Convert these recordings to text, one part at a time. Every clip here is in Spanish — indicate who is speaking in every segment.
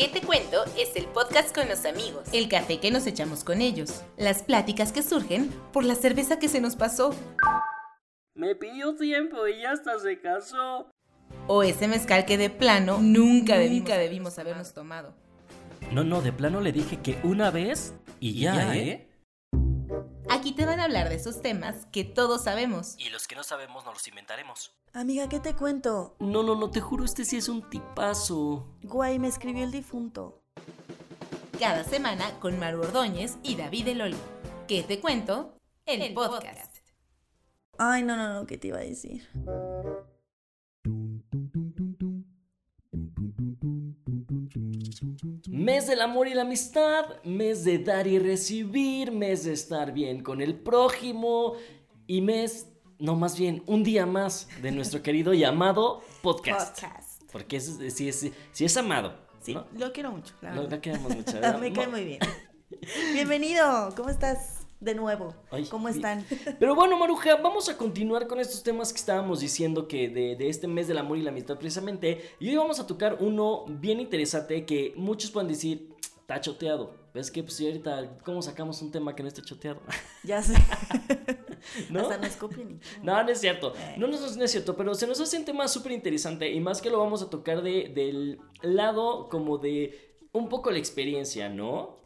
Speaker 1: ¿Qué te cuento? Es el podcast con los amigos.
Speaker 2: El café que nos echamos con ellos. Las pláticas que surgen por la cerveza que se nos pasó.
Speaker 3: Me pidió tiempo y ya hasta se casó.
Speaker 2: O ese mezcal que de plano nunca, debimos, debimos habernos tomado.
Speaker 3: No, no, de plano le dije que una vez y ya, ¿eh?
Speaker 2: Aquí te van a hablar de esos temas que todos sabemos.
Speaker 3: Y los que no sabemos nos los inventaremos.
Speaker 4: Amiga, ¿qué te cuento?
Speaker 3: No, no, no, te juro, este sí es un tipazo.
Speaker 4: Guay, me escribió el difunto.
Speaker 2: Cada semana con Maru Ordóñez y David Eloli. ¿Qué te cuento? El, podcast.
Speaker 4: Ay, no, no, no, ¿qué te iba a decir?
Speaker 3: Mes del amor y la amistad, mes de dar y recibir, mes de estar bien con el prójimo y mes, no más bien, un día más de nuestro querido y amado podcast.
Speaker 4: Podcast.
Speaker 3: Porque es, sí, es, sí es amado.
Speaker 4: Sí,
Speaker 3: ¿no?
Speaker 4: lo quiero mucho, la
Speaker 3: Lo, lo queremos mucho.
Speaker 4: Me cae muy bien. Bienvenido, ¿cómo estás de nuevo?
Speaker 3: Ay,
Speaker 4: ¿Cómo están?
Speaker 3: Pero bueno, Maruja, vamos a continuar con estos temas que estábamos diciendo que de, de este mes del amor y la amistad precisamente. Y hoy vamos a tocar uno bien interesante que muchos pueden decir, está choteado. ¿Ves que pues ahorita, ¿cómo sacamos un tema que no esté choteado?
Speaker 4: Ya sé.
Speaker 3: ¿No?
Speaker 4: Hasta nos copian. y-
Speaker 3: No, no es cierto.
Speaker 4: Eh.
Speaker 3: No, no, no es cierto, pero se nos hace un tema súper interesante y más que lo vamos a tocar de, del lado como de un poco la experiencia, ¿no?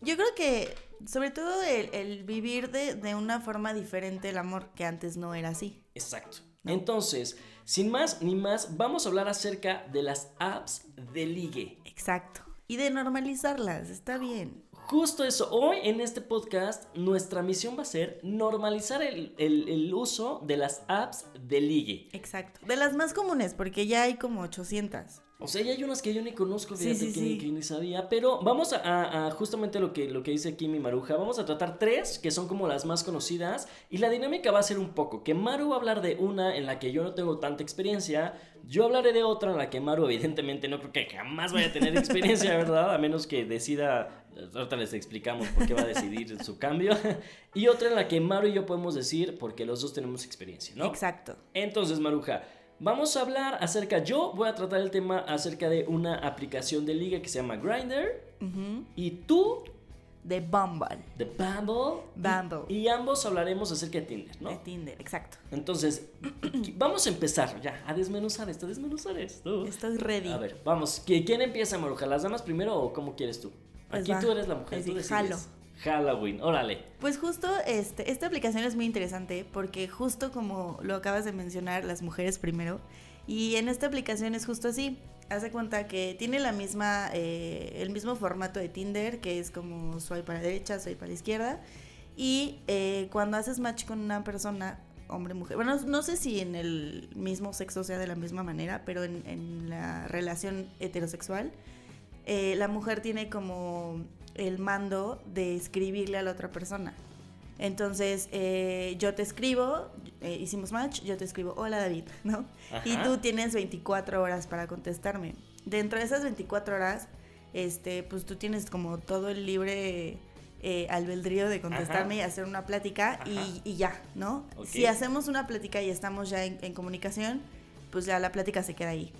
Speaker 4: Yo creo que, sobre todo, el, el vivir de, de una forma diferente el amor, que antes no era así.
Speaker 3: Exacto.
Speaker 4: No.
Speaker 3: Entonces, sin más ni más, vamos a hablar acerca de las apps de ligue.
Speaker 4: Exacto. Y de normalizarlas, está bien.
Speaker 3: Justo eso, hoy en este podcast nuestra misión va a ser normalizar el, el- uso de las apps de ligue.
Speaker 4: Exacto. De las más comunes, porque ya hay como 800.
Speaker 3: O sea, ya hay unas que yo ni conozco, fíjate
Speaker 4: sí,
Speaker 3: que, ni-
Speaker 4: sí.
Speaker 3: que ni sabía, pero vamos a justamente lo que, lo que dice aquí mi Maruja, vamos a tratar tres que son como las más conocidas y la dinámica va a ser un poco que Maru va a hablar de una en la que yo no tengo tanta experiencia, yo hablaré de otra en la que Maru evidentemente no creo que jamás vaya a tener experiencia, ¿verdad? A menos que decida, ahorita les explicamos por qué va a decidir su cambio, y otra en la que Maru y yo podemos decir porque los dos tenemos experiencia, ¿no?
Speaker 4: Exacto.
Speaker 3: Entonces, Maruja, vamos a hablar acerca, yo voy a tratar el tema acerca de una aplicación de liga que se llama Grindr
Speaker 4: Ujú.
Speaker 3: y tú
Speaker 4: De Bumble.
Speaker 3: de Bumble.
Speaker 4: Bumble.
Speaker 3: Y, ambos hablaremos acerca de Tinder, ¿no?
Speaker 4: De Tinder, exacto.
Speaker 3: Entonces, vamos a empezar ya a desmenuzar esto, a desmenuzar esto.
Speaker 4: Estoy ready.
Speaker 3: A ver, vamos, ¿qui- ¿quién empieza, Maruja? ¿Las damas primero o cómo quieres tú?
Speaker 4: Pues
Speaker 3: Aquí
Speaker 4: va.
Speaker 3: tú eres la mujer,
Speaker 4: Pues
Speaker 3: tú decides.
Speaker 4: jalo.
Speaker 3: Halloween, órale.
Speaker 4: Pues justo este, esta aplicación es muy interesante porque justo como lo acabas de mencionar, las mujeres primero, y en esta aplicación es justo así. Hace cuenta que tiene la misma, eh, el mismo formato de Tinder, que es como swipe para la derecha, swipe para la izquierda. Y eh, cuando haces match con una persona, hombre, mujer, bueno, no sé si en el mismo sexo sea de la misma manera, pero en, la relación heterosexual, eh, la mujer tiene como el mando de escribirle a la otra persona. Entonces, eh, yo te escribo, eh, hicimos match, yo te escribo, hola David, ¿no? Y tú tienes 24 horas para contestarme. Dentro de esas 24 horas, este, pues tú tienes como todo el libre eh, albedrío de contestarme y hacer una plática y, y ya, ¿no? Si hacemos una plática y estamos ya en, en comunicación, pues ya la plática se queda ahí.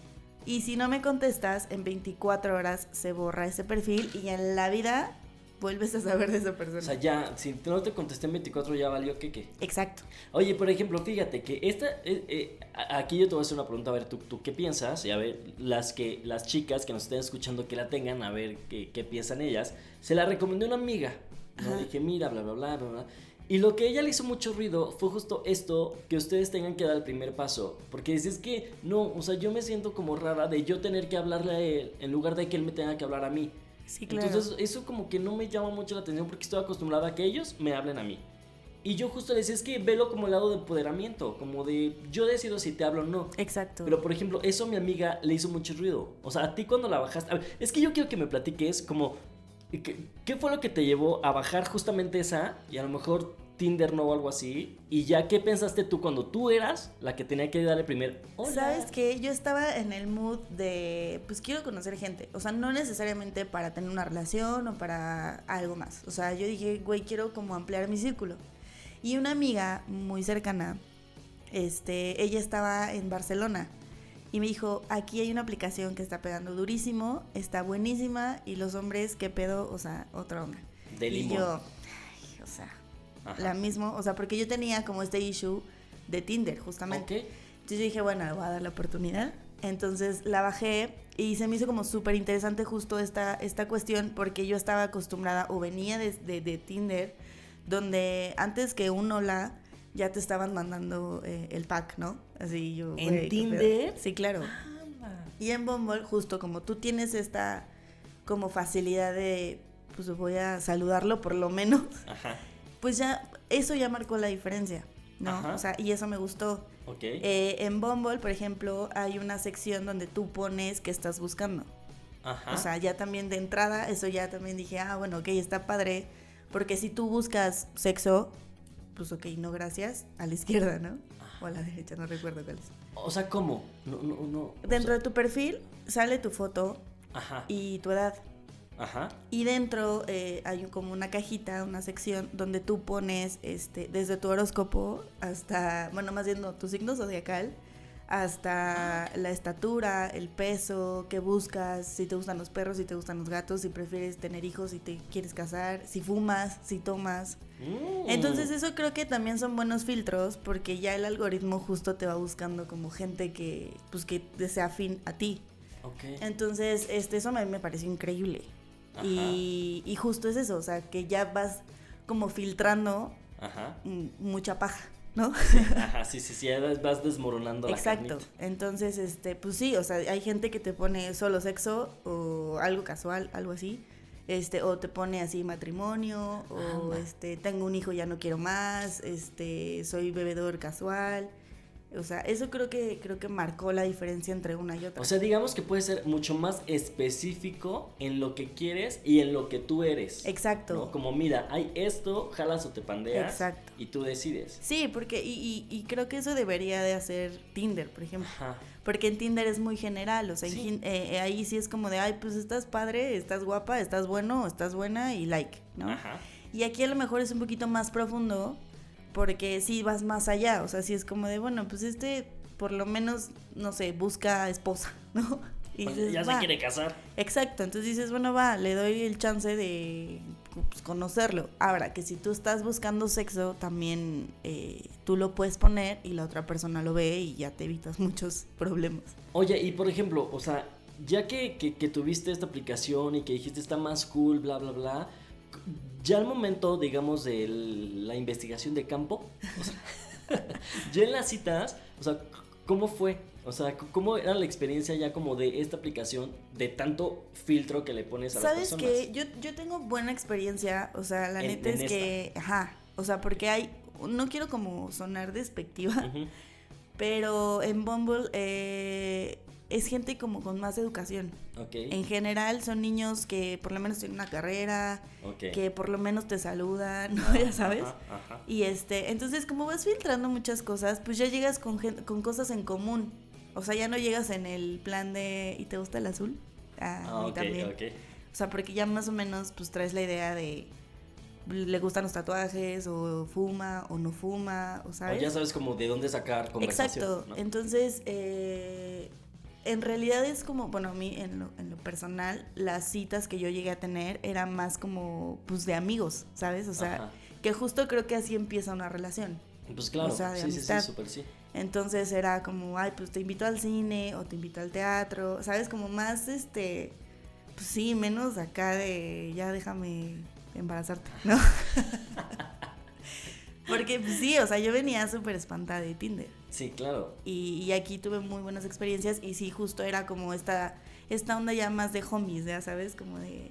Speaker 4: Y si no me contestas, en 24 horas se borra ese perfil y en la vida vuelves a saber de esa persona.
Speaker 3: O sea, ya, si no te contesté en 24 ya valió que qué.
Speaker 4: Exacto.
Speaker 3: Oye, por ejemplo, fíjate que esta, eh, eh, aquí yo te voy a hacer una pregunta, a ver, ¿tú, tú qué piensas? Y a ver, las, que, las chicas que nos estén escuchando que la tengan, a ver qué, qué piensan ellas. Se la recomendé una amiga, ¿no? Dije, mira, bla, bla, bla, bla, bla. Y lo que ella le hizo mucho ruido fue justo esto, que ustedes tengan que dar el primer paso. Porque dices que, no, o sea, yo me siento como rara de yo tener que hablarle a él en lugar de que él me tenga que hablar a mí.
Speaker 4: Sí, claro.
Speaker 3: Entonces eso como que no me llama mucho la atención porque estoy acostumbrada a que ellos me hablen a mí. Y yo justo le decía, es que velo como el lado de empoderamiento, como de yo decido si te hablo o no.
Speaker 4: Exacto.
Speaker 3: Pero por ejemplo, eso a mi amiga le hizo mucho ruido. O sea, a ti cuando la bajaste... a ver, es que yo quiero que me platiques como... ¿Qué, qué fue lo que te llevó a bajar justamente esa y a lo mejor Tinder no o algo así? Y ya, ¿qué pensaste tú cuando tú eras la que tenía que darle primer... Hola.
Speaker 4: ¿Sabes qué? Yo estaba en el mood de, pues quiero conocer gente. O sea, no necesariamente para tener una relación o para algo más. O sea, yo dije, güey, quiero como ampliar mi círculo. Y una amiga muy cercana, este, ella estaba en Barcelona. Y me dijo, aquí hay una aplicación que está pegando durísimo, está buenísima, y los hombres, ¿qué pedo? O sea, otra onda.
Speaker 3: De
Speaker 4: y
Speaker 3: limón.
Speaker 4: yo, ay, o sea,
Speaker 3: Ajá.
Speaker 4: la misma, o sea, porque yo tenía como este issue de Tinder, justamente. Entonces yo dije, bueno, le voy a dar la oportunidad. Entonces la bajé y se me hizo como súper interesante justo esta, esta cuestión porque yo estaba acostumbrada o venía de, de- de Tinder donde antes que un hola ya te estaban mandando eh, el pack, ¿no? Así yo...
Speaker 3: ¿En Tinder?
Speaker 4: Sí, claro. Y en Bumble, justo como tú tienes esta como facilidad de, pues voy a saludarlo por lo menos,
Speaker 3: Ajá.
Speaker 4: Pues ya, eso ya marcó la diferencia, ¿no?
Speaker 3: Ajá.
Speaker 4: O sea, y eso me gustó.
Speaker 3: Ok.
Speaker 4: Eh, en Bumble, por ejemplo, hay una sección donde tú pones que estás buscando.
Speaker 3: Ajá.
Speaker 4: O sea, ya también de entrada, eso ya también dije, ah, bueno, ok, está padre. Porque si tú buscas sexo, pues ok, no gracias, a la izquierda, ¿no? O a la derecha, no recuerdo cuál es.
Speaker 3: O sea, ¿cómo? No, no, no. o
Speaker 4: Dentro
Speaker 3: sea-
Speaker 4: de tu perfil sale tu foto
Speaker 3: Ajá.
Speaker 4: y tu edad.
Speaker 3: Ajá.
Speaker 4: Y dentro eh, hay como una cajita, una sección donde tú pones este, desde tu horóscopo hasta, bueno, más bien no, tu signo zodiacal, hasta la estatura, el peso, qué buscas, si te gustan los perros, si te gustan los gatos, si prefieres tener hijos, si te quieres casar, si fumas, si tomas.
Speaker 3: Mm.
Speaker 4: Entonces eso creo que también son buenos filtros porque ya el algoritmo justo te va buscando como gente que, pues, que sea afín a ti. Entonces, este, eso a mí me pareció increíble. Y, y justo es eso, o sea, que ya vas como filtrando
Speaker 3: Ajá.
Speaker 4: mm, mucha paja, ¿no?
Speaker 3: Ajá, sí, sí, sí, ya vas desmoronando la
Speaker 4: Exacto. Entonces, este, pues sí, o sea, hay gente que te pone solo sexo o algo casual, algo así. Este, o te pone así matrimonio, o
Speaker 3: Anda.
Speaker 4: este, tengo un hijo, ya no quiero más, este, soy bebedor casual. O sea, eso creo que, creo que marcó la diferencia entre una y otra.
Speaker 3: O sea, digamos que puede ser mucho más específico en lo que quieres y en lo que tú eres.
Speaker 4: Exacto.
Speaker 3: ¿no? Como, mira, hay esto, jalas o te pandeas.
Speaker 4: Exacto.
Speaker 3: Y tú decides.
Speaker 4: Sí, porque, y, y, y creo que eso debería de hacer Tinder, por ejemplo.
Speaker 3: Ajá.
Speaker 4: Porque en Tinder es muy general, o sea,
Speaker 3: Sí.
Speaker 4: Eh, eh, ahí sí es como de, ay, pues estás padre, estás guapa, estás bueno, estás buena y like, ¿no?
Speaker 3: Ajá.
Speaker 4: Y aquí a lo mejor es un poquito más profundo, porque sí vas más allá, o sea, sí es como de, bueno, pues este por lo menos, no sé, busca esposa, ¿no? Y
Speaker 3: Pues
Speaker 4: dices,
Speaker 3: ya se quiere casar.
Speaker 4: Exacto, entonces dices, bueno, va, le doy el chance de pues, conocerlo. Ahora, que si tú estás buscando sexo, también eh, tú lo puedes poner y la otra persona lo ve y ya te evitas muchos problemas.
Speaker 3: Oye, y por ejemplo, o sea, ya que, que- que tuviste esta aplicación y que dijiste está más cool, bla, bla, bla, ya al momento, digamos, de la investigación de campo, o sea, ya en las citas, o sea, ¿cómo fue? O sea, ¿cómo era la experiencia ya como de esta aplicación, de tanto filtro que le pones a
Speaker 4: ¿Sabes
Speaker 3: las personas?
Speaker 4: qué? Yo, yo tengo buena experiencia, o sea, la
Speaker 3: En-
Speaker 4: neta
Speaker 3: en
Speaker 4: es que, ajá, o sea, porque hay, no quiero como sonar despectiva, pero en Bumble eh, es gente como con más educación. En general son niños que por lo menos tienen una carrera,
Speaker 3: ok.
Speaker 4: que por lo menos te saludan, ¿no? Ya sabes.
Speaker 3: Ajá, ajá.
Speaker 4: Y este, entonces como vas filtrando muchas cosas, pues ya llegas con, con cosas en común. O sea, ya no llegas en el plan de, ¿y te gusta el azul? Ah,
Speaker 3: Ah,
Speaker 4: también. O sea, porque ya más o menos pues traes la idea de le gustan los tatuajes o fuma o no fuma, o
Speaker 3: O
Speaker 4: sabes.
Speaker 3: ya sabes como de dónde sacar conversación.
Speaker 4: Exacto.
Speaker 3: ¿no?
Speaker 4: Entonces, eh, en realidad es como, bueno, a mí en lo, en lo personal, las citas que yo llegué a tener eran más como, pues, de amigos, ¿sabes? O sea,
Speaker 3: Ajá.
Speaker 4: que justo creo que así empieza una relación.
Speaker 3: Pues claro,
Speaker 4: o sea, de
Speaker 3: sí, sí, sí,
Speaker 4: amistad.
Speaker 3: súper sí.
Speaker 4: Entonces era como, ay, pues te invito al cine o te invito al teatro, ¿sabes? Como más, este, pues sí, menos acá de, ya déjame embarazarte, ¿no? Porque pues, sí, o sea, yo venía súper espantada de Tinder.
Speaker 3: Sí, claro.
Speaker 4: Y, y aquí tuve muy buenas experiencias y sí, justo era como esta, esta onda ya más de homies, ya sabes, como de,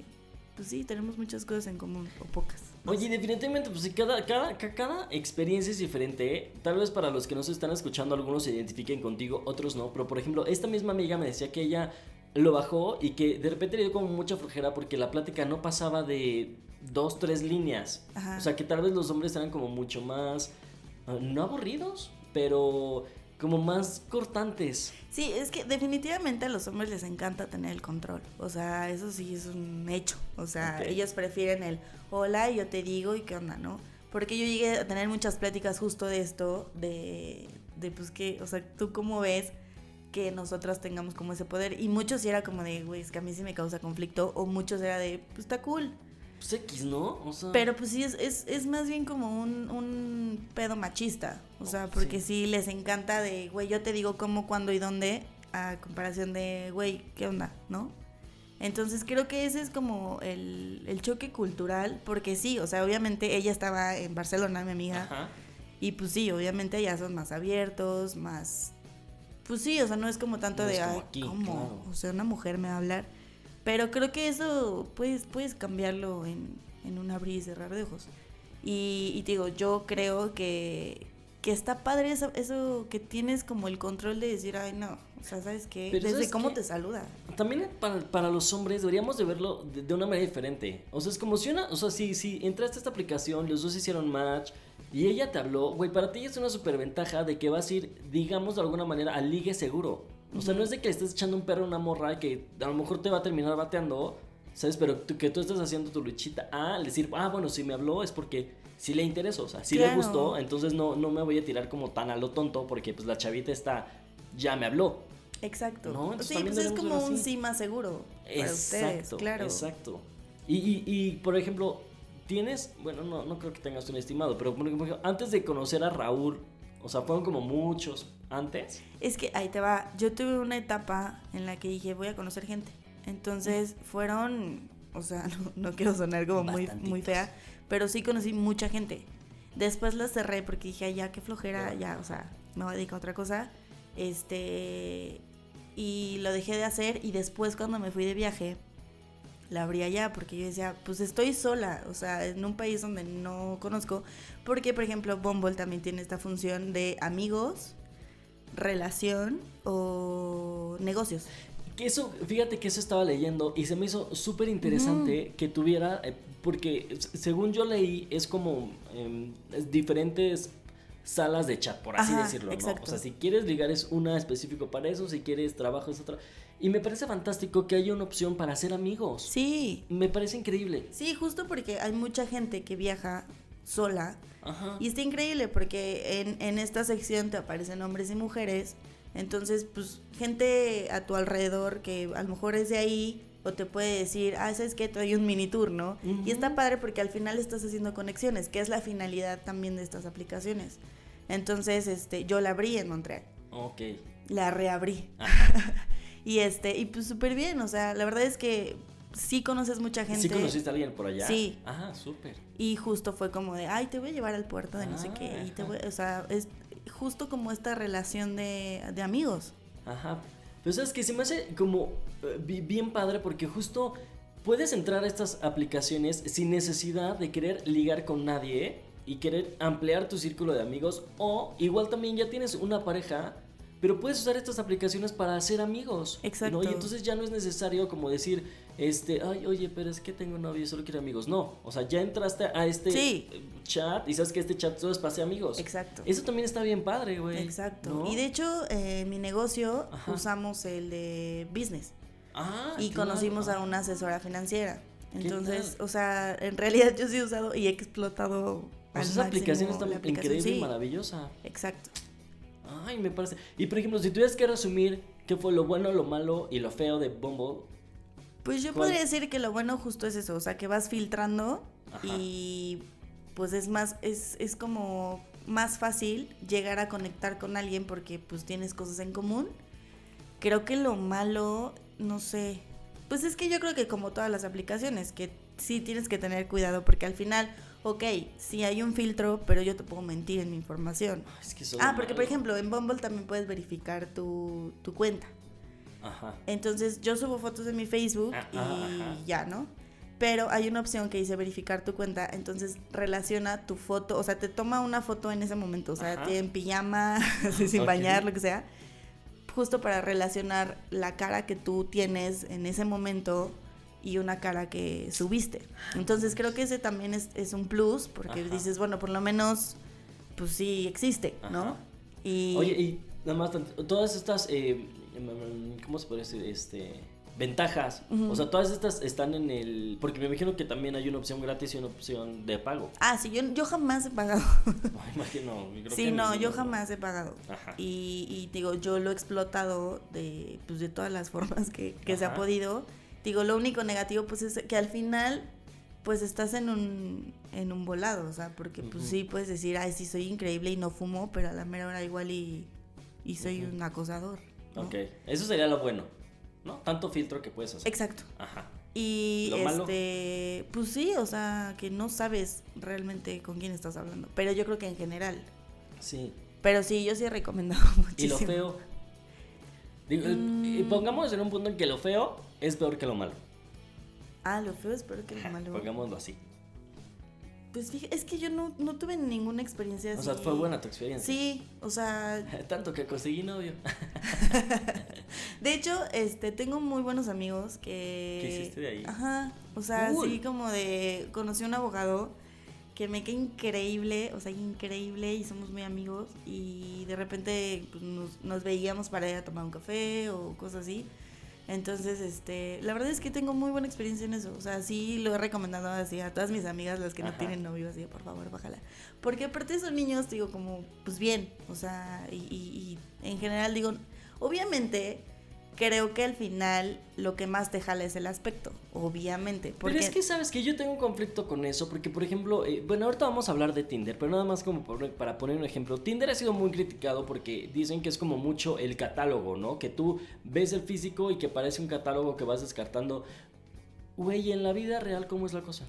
Speaker 4: pues sí, tenemos muchas cosas en común o pocas. no
Speaker 3: Oye,
Speaker 4: sé.
Speaker 3: definitivamente, pues sí, cada, cada, ca- cada experiencia es diferente. ¿eh? Tal vez para los que nos están escuchando, algunos se identifiquen contigo, otros no. Pero por ejemplo, esta misma amiga me decía que ella lo bajó y que de repente le dio como mucha flojera porque la plática no pasaba de dos, tres líneas.
Speaker 4: Ajá.
Speaker 3: O sea, que tal vez los hombres eran como mucho más, ah, no aburridos, pero como más cortantes.
Speaker 4: Sí, es que definitivamente a los hombres les encanta tener el control. O sea, eso sí es un hecho. O sea, ellos prefieren el hola y yo te digo y qué onda, ¿no? Porque yo llegué a tener muchas pláticas justo de esto, de, de pues que, o sea, tú cómo ves que nosotras tengamos como ese poder. Y muchos sí era como de, güey, es que a mí sí me causa conflicto. O muchos era de, pues está cool.
Speaker 3: Pues X, ¿no? O sea,
Speaker 4: Pero pues sí, es, es, es más bien como un, un pedo machista. O sea, porque sí. les encanta de, güey, yo te digo cómo, cuándo y dónde, a comparación de, güey, ¿qué onda? ¿No? Entonces creo que ese es como el, el choque cultural, porque sí, o sea, obviamente ella estaba en Barcelona, mi amiga,
Speaker 3: Ajá.
Speaker 4: y pues sí, obviamente ya son más abiertos, más... Pues sí, o sea, no es como tanto
Speaker 3: No
Speaker 4: de,
Speaker 3: es como
Speaker 4: "Ay,
Speaker 3: aquí,
Speaker 4: ¿cómo?
Speaker 3: claro.
Speaker 4: O sea, una mujer me va a hablar. Pero creo que eso puedes, puedes cambiarlo en, en un abrir y cerrar de ojos. Y, y te digo, yo creo que, que está padre eso, eso que tienes como el control de decir, ay, no, o sea, ¿sabes qué?
Speaker 3: Pero
Speaker 4: Desde
Speaker 3: ¿sabes
Speaker 4: cómo
Speaker 3: qué?
Speaker 4: te saluda.
Speaker 3: También para, para los hombres deberíamos de verlo de, de una manera diferente. O sea, es como si una, o sea, si, si entraste a esta aplicación, los dos hicieron match y ella te habló, güey, para ti es una superventaja de que vas a ir, digamos de alguna manera, al ligue seguro. O sea, no es de que le estés echando un perro a una morra que a lo mejor te va a terminar bateando, ¿sabes? Pero tú- que tú estás haciendo tu luchita al decir, ah, bueno, si me habló es porque sí le interesó, o sea, sí le gustó, entonces no, no me voy a tirar como tan a lo tonto porque pues la chavita está, ya me habló.
Speaker 4: Exacto.
Speaker 3: No, entonces
Speaker 4: sí, pues es como un sí más seguro para ustedes, claro.
Speaker 3: Exacto. Y, y, y, por ejemplo, tienes, bueno, no, no creo que tengas un estimado, pero por ejemplo, antes de conocer a Raúl, o sea, fueron como muchos antes.
Speaker 4: Es que ahí te va. Yo tuve una etapa en la que dije, voy a conocer gente. Entonces fueron, o sea, no, no quiero sonar como muy, muy fea, pero sí conocí mucha gente. Después la cerré porque dije, "Ay, ya, qué flojera, ya, o sea, me voy a dedicar a otra cosa. Este, y lo dejé de hacer y después cuando me fui de viaje, la abrí allá porque yo decía, pues estoy sola, o sea, en un país donde no conozco, porque por ejemplo Bumble también tiene esta función de amigos, relación o negocios.
Speaker 3: Que eso, fíjate que eso estaba leyendo y se me hizo súper interesante que tuviera, eh, porque según yo leí, es como es diferentes salas de chat, por así
Speaker 4: Ajá,
Speaker 3: decirlo, ¿no? O sea, si quieres ligar es una específico para eso, si quieres trabajo es otra. Y me parece fantástico que haya una opción para hacer amigos.
Speaker 4: Sí,
Speaker 3: Me parece increíble.
Speaker 4: sí, justo porque hay mucha gente que viaja sola
Speaker 3: Ajá.
Speaker 4: y está increíble porque en, en esta sección te aparecen hombres y mujeres, entonces pues gente a tu alrededor que a lo mejor es de ahí o te puede decir, ah, sabes que te doy un mini tour, ¿no? Y está padre porque al final estás haciendo conexiones, que es la finalidad también de estas aplicaciones. Entonces, este, yo la abrí en Montreal,
Speaker 3: Ok.
Speaker 4: la reabrí. y este, y pues súper bien, o sea, la verdad es que sí conoces mucha gente.
Speaker 3: ¿Sí conociste a alguien por allá?
Speaker 4: Sí.
Speaker 3: Ajá, súper.
Speaker 4: Y justo fue como de, ay, te voy a llevar al puerto de no sé qué. Y te voy, o sea, es justo como esta relación de, de amigos.
Speaker 3: Ajá. Pero sabes que se me hace como eh, bi- bien padre porque justo puedes entrar a estas aplicaciones sin necesidad de querer ligar con nadie y querer ampliar tu círculo de amigos o igual también ya tienes una pareja. Pero puedes usar estas aplicaciones para hacer amigos.
Speaker 4: Exacto.
Speaker 3: ¿no? Y entonces ya no es necesario como decir, este, ay, oye, pero es que tengo novio y solo quiero amigos. No, o sea, ya entraste a este
Speaker 4: Sí.
Speaker 3: eh, chat y sabes que este chat solo es para hacer amigos.
Speaker 4: Exacto.
Speaker 3: Eso también está bien padre, güey.
Speaker 4: Exacto.
Speaker 3: ¿no?
Speaker 4: Y de hecho, eh, en mi negocio
Speaker 3: Ajá.
Speaker 4: usamos el de business.
Speaker 3: Ah,
Speaker 4: y
Speaker 3: claro.
Speaker 4: conocimos a una asesora financiera.
Speaker 3: ¿Qué
Speaker 4: Entonces, o sea, en realidad yo sí he usado y he explotado.
Speaker 3: Pues esa aplicación está increíble y maravillosa.
Speaker 4: Exacto.
Speaker 3: Ay, me parece. Y por ejemplo, si tuvieras que resumir qué fue lo bueno, lo malo y lo feo de Bumble,
Speaker 4: Pues yo
Speaker 3: ¿Cuál?
Speaker 4: podría decir que lo bueno justo es eso, o sea, que vas filtrando
Speaker 3: Ajá.
Speaker 4: y pues es más, es, es como más fácil llegar a conectar con alguien porque pues tienes cosas en común. Creo que lo malo, no sé, pues es que yo creo que como todas las aplicaciones, que sí tienes que tener cuidado porque al final, ok, sí hay un filtro, pero yo te puedo mentir en mi información.
Speaker 3: es que
Speaker 4: Ah, porque por ejemplo en Bumble también puedes verificar tu, tu cuenta.
Speaker 3: Ajá.
Speaker 4: Entonces yo subo fotos de mi Facebook
Speaker 3: Ah,
Speaker 4: y
Speaker 3: ajá.
Speaker 4: ya, ¿no? Pero hay una opción que dice verificar tu cuenta, entonces relaciona tu foto, o sea, te toma una foto en ese momento, o sea, te en pijama, sin bañar, lo que sea, justo para relacionar la cara que tú tienes en ese momento y una cara que subiste. Entonces creo que ese también es, es un plus, porque
Speaker 3: Ajá.
Speaker 4: dices, bueno, por lo menos, pues sí existe, ¿no? Y
Speaker 3: Oye, y nada más, todas estas, eh, em, ¿cómo se puede decir? Este, ventajas. O sea, todas estas están en el... Porque me imagino que también hay una opción gratis y una opción de pago.
Speaker 4: Ah, sí, yo, yo jamás he pagado.
Speaker 3: Imagino. creo
Speaker 4: sí,
Speaker 3: que
Speaker 4: no, yo jamás he pagado.
Speaker 3: Ajá.
Speaker 4: Y, y digo, yo lo he explotado de, pues, de todas las formas que, que se ha podido. Digo, lo único negativo pues es que al final pues estás en un, en un volado, o sea, porque pues sí puedes decir, ay, sí, soy increíble y no fumo, pero a la mera hora igual y, y soy un acosador. ¿no?
Speaker 3: Ok, eso sería lo bueno. ¿No? Tanto filtro que puedes hacer.
Speaker 4: Exacto.
Speaker 3: Ajá.
Speaker 4: Y
Speaker 3: ¿Lo malo?
Speaker 4: este, pues sí, o sea, que no sabes realmente con quién estás hablando, pero yo creo que en general.
Speaker 3: Sí.
Speaker 4: Pero sí, yo sí he recomendado
Speaker 3: Y
Speaker 4: muchísimo.
Speaker 3: lo feo. Digo,
Speaker 4: Mm.
Speaker 3: y pongamos en un punto en que lo feo es peor que lo malo.
Speaker 4: Ah, lo feo es peor que lo malo.
Speaker 3: Pongámoslo así.
Speaker 4: Pues fíjate, es que yo no, no tuve ninguna experiencia así.
Speaker 3: O sea, fue buena tu experiencia.
Speaker 4: Sí, o sea,
Speaker 3: Tanto que conseguí novio.
Speaker 4: de hecho, este, tengo muy buenos amigos que...
Speaker 3: ¿Qué hiciste de ahí?
Speaker 4: Ajá, o sea,
Speaker 3: Cool.
Speaker 4: sí como de, conocí a un abogado que me queda increíble, o sea, increíble y somos muy amigos y de repente pues, nos, nos veíamos para ir a tomar un café o cosas así. Entonces, este, la verdad es que tengo muy buena experiencia en eso. O sea, sí lo he recomendado así a todas mis amigas, las que no
Speaker 3: Ajá.
Speaker 4: tienen novio, así, por favor, bájala. Porque aparte son niños, digo, como, pues bien, o sea, y, y- y en general digo, obviamente, creo que al final lo que más te jala es el aspecto, obviamente. Porque,
Speaker 3: Pero es que sabes que yo tengo un conflicto con eso, porque por ejemplo, eh, bueno, ahorita vamos a hablar de Tinder, pero nada más como por- para poner un ejemplo, Tinder ha sido muy criticado porque dicen que es como mucho el catálogo, ¿no? Que tú ves el físico y que parece un catálogo que vas descartando. Güey, en la vida real, ¿cómo es la cosa?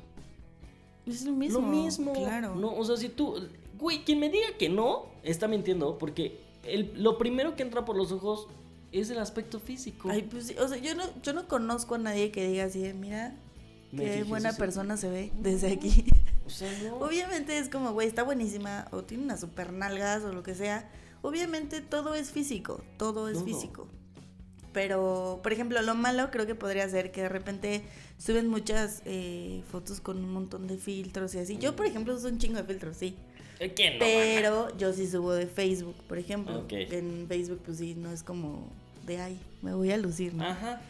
Speaker 4: es lo mismo.
Speaker 3: Lo mismo.
Speaker 4: Claro.
Speaker 3: No, o sea, si tú. Güey, quien me diga que no, está mintiendo, porque el- lo primero que entra por los ojos es el aspecto físico.
Speaker 4: Ay, pues sí, o sea, yo no, yo no conozco a nadie que diga así, mira,
Speaker 3: Me
Speaker 4: qué buena persona se ve desde aquí.
Speaker 3: O sea, no.
Speaker 4: Obviamente es como, güey, está buenísima, o tiene unas super nalgas, o lo que sea. Obviamente todo es físico, todo es físico. Pero, por ejemplo, lo malo creo que podría ser que de repente suben muchas eh, fotos con un montón de filtros y así. Yo, por ejemplo, uso un chingo de filtros, sí.
Speaker 3: ¿Quién no?
Speaker 4: Pero yo sí subo de Facebook, por ejemplo.
Speaker 3: Ok.
Speaker 4: En Facebook, pues sí, no es como de ay, me voy a lucir, ¿no?
Speaker 3: Ajá.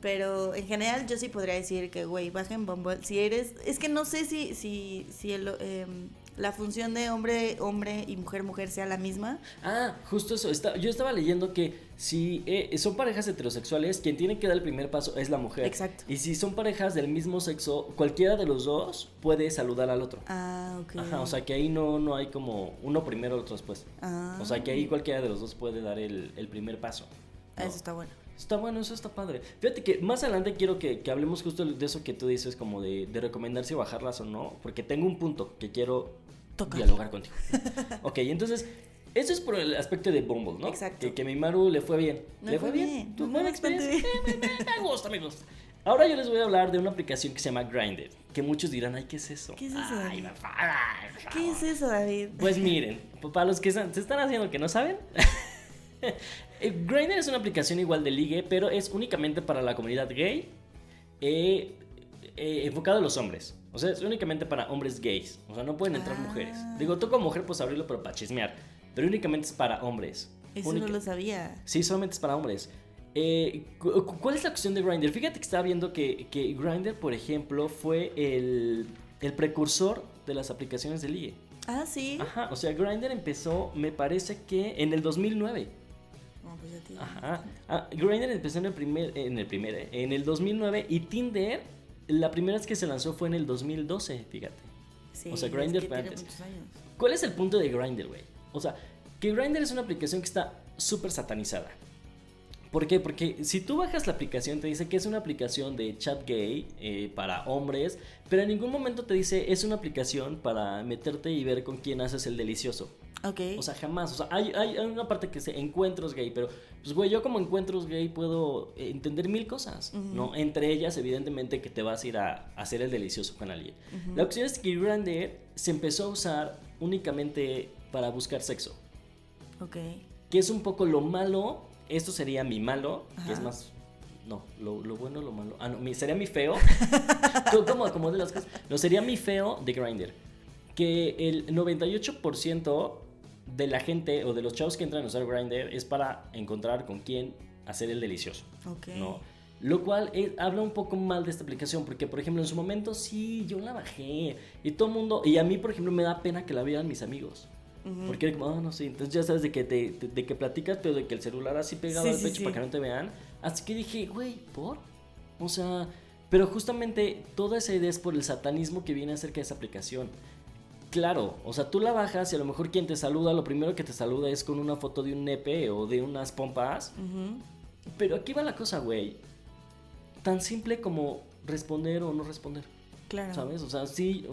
Speaker 4: Pero en general yo sí podría decir que, güey, bajen Bumble. Si eres, es que no sé si, si, si el, em, la función de hombre, hombre y mujer, mujer sea la misma.
Speaker 3: Ah, justo eso. Está- yo estaba leyendo que si eh, son parejas heterosexuales, quien tiene que dar el primer paso es la mujer.
Speaker 4: Exacto.
Speaker 3: Y si son parejas del mismo sexo, cualquiera de los dos puede saludar al otro.
Speaker 4: Ah, ok.
Speaker 3: Ajá, o sea que ahí no, no hay como uno primero, el otro después.
Speaker 4: Ah,
Speaker 3: O sea que ahí cualquiera de los dos puede dar el, el primer paso. ¿no?
Speaker 4: Eso está bueno.
Speaker 3: Está bueno, eso está padre. Fíjate que más adelante quiero que, que hablemos justo de eso que tú dices, como de, de recomendar si bajarlas o no, porque tengo un punto que quiero
Speaker 4: Tocar.
Speaker 3: dialogar contigo. ok, entonces, eso es por el aspecto de Bumble, ¿no?
Speaker 4: Exacto.
Speaker 3: Que, que mi Maru le fue bien. ¿Le
Speaker 4: fue
Speaker 3: bien? Eh, Me, me- me gusta, me gusta. Ahora yo les voy a hablar de una aplicación que se llama Grindr, que muchos dirán, ay, ¿qué es eso?
Speaker 4: ¿Qué es eso,
Speaker 3: Ay,
Speaker 4: David? ¿Qué
Speaker 3: favor".
Speaker 4: es eso, David?
Speaker 3: Pues miren, para los que se se están haciendo que no saben, eh, Grindr es una aplicación igual de ligue, pero es únicamente para la comunidad gay, eh, eh, enfocado a los hombres. O sea, es únicamente para hombres gays. O sea, no pueden entrar
Speaker 4: Ah.
Speaker 3: mujeres. Digo, tú como mujer puedes abrirlo, pero para chismear. Pero únicamente es para hombres.
Speaker 4: Eso
Speaker 3: Única-
Speaker 4: no lo sabía.
Speaker 3: Sí, solamente es para hombres. Eh, cu- cu- ¿Cuál es la cuestión de Grindr? Fíjate que estaba viendo que, que Grindr, por ejemplo, fue el, el precursor de las aplicaciones de ligue.
Speaker 4: Ah, sí.
Speaker 3: Ajá, o sea, Grindr empezó, me parece que en el 2009.
Speaker 4: No, pues ya tiene-
Speaker 3: Ajá. Ah, Grindr empezó en el primer, en el primer, en el 2009 y Tinder, la primera vez que se lanzó fue en el 2012, fíjate.
Speaker 4: Sí,
Speaker 3: o sea, Grindr
Speaker 4: que
Speaker 3: fue antes. ¿Cuál es el punto de Grindr, güey? O sea, que Grindr es una aplicación que está súper satanizada. ¿Por qué? Porque si tú bajas la aplicación te dice que es una aplicación de chat gay eh, para hombres, pero en ningún momento te dice es una aplicación para meterte y ver con quién haces el delicioso.
Speaker 4: Ok.
Speaker 3: O sea, jamás. O sea, hay, hay, una parte que dice encuentros gay, pero pues, güey, yo como encuentros gay puedo entender mil cosas,
Speaker 4: Ujú.
Speaker 3: ¿no? Entre ellas, evidentemente, que te vas a ir a, a hacer el delicioso con alguien. La opción es que Grindr se empezó a usar únicamente para buscar sexo,
Speaker 4: ok.
Speaker 3: que es un poco lo malo. Esto sería mi malo, que es
Speaker 4: Ajá.
Speaker 3: más. No, lo, lo bueno, lo malo. Ah, no, mi- sería mi feo. ¿Cómo- ¿Cómo acomodé las cosas? No, sería mi feo de Grindr. Que el 98% de la gente o de los chavos que entran a usar Grindr es para encontrar con quién hacer el delicioso.
Speaker 4: Ok.
Speaker 3: ¿no? Lo cual eh, habla un poco mal de esta aplicación, porque por ejemplo en su momento sí, yo la bajé y todo el mundo, y a mí por ejemplo me da pena que la vean mis amigos. Porque como, "Ah, no sé, entonces ya sabes de que, te, te- de que platicas, pero de que el celular así pegado
Speaker 4: Sí,
Speaker 3: al
Speaker 4: sí,
Speaker 3: pecho
Speaker 4: sí.
Speaker 3: para que no te vean. Así que dije, güey, ¿por? O sea, pero justamente toda esa idea es por el satanismo que viene acerca de esa aplicación. Claro, o sea, tú la bajas y a lo mejor quien te saluda, lo primero que te saluda es con una foto de un nepe o de unas pompas. Pero aquí va la cosa, güey. Tan simple como responder o no responder,
Speaker 4: Claro.
Speaker 3: ¿sabes? O sea, sí.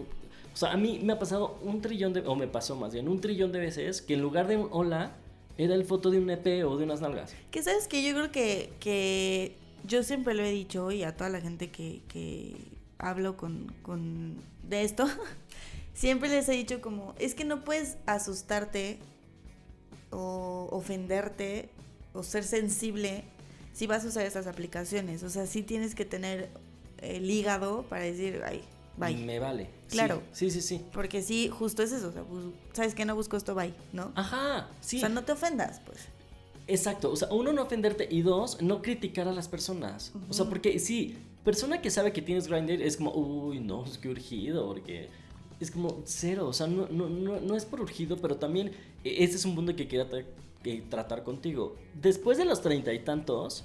Speaker 3: O sea, a mí me ha pasado un trillón de. O me pasó más bien, un trillón de veces que en lugar de un hola, era el foto de un nepe o de unas nalgas.
Speaker 4: Que sabes que yo creo que, que yo siempre lo he dicho y a toda la gente que, que hablo con, con de esto, siempre les he dicho como, es que no puedes asustarte o ofenderte o ser sensible si vas a usar esas aplicaciones. O sea, sí tienes que tener el hígado para decir, ay, bye.
Speaker 3: Me vale.
Speaker 4: Claro.
Speaker 3: Sí, sí, sí.
Speaker 4: Porque sí, justo es eso. O sea, pues, sabes que no busco esto, bye, ¿no?
Speaker 3: Ajá, sí.
Speaker 4: O sea, no te ofendas, pues.
Speaker 3: Exacto, o sea, uno no ofenderte y dos, no criticar a las personas. O sea, porque sí, persona que sabe que tienes Grindr es como, uy, no, es que urgido, porque es como cero, o sea, no, no, no, no es por urgido, pero también e- ese es un punto que quería tra- que tratar contigo. Después de los treinta y tantos,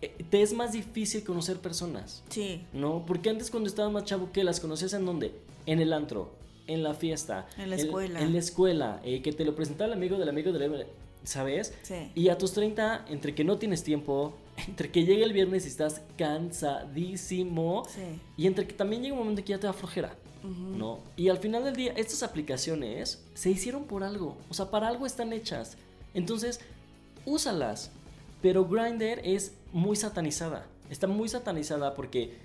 Speaker 3: eh, te es más difícil conocer personas.
Speaker 4: Sí.
Speaker 3: ¿No? Porque antes cuando estabas más chavo, ¿qué? ¿Las conocías en dónde? En el antro, en la fiesta.
Speaker 4: En la escuela.
Speaker 3: En, la escuela, eh, que te lo presentaba el amigo del amigo del ¿sabes?
Speaker 4: Sí.
Speaker 3: Y a tus 30, entre que no tienes tiempo, entre que llega el viernes y estás cansadísimo,
Speaker 4: Sí.
Speaker 3: y entre que también llega un momento que ya te da flojera, ¿no? Y al final del día, estas aplicaciones se hicieron por algo, o sea, para algo están hechas. Entonces, úsalas. Pero Grindr es muy satanizada. Está muy satanizada porque,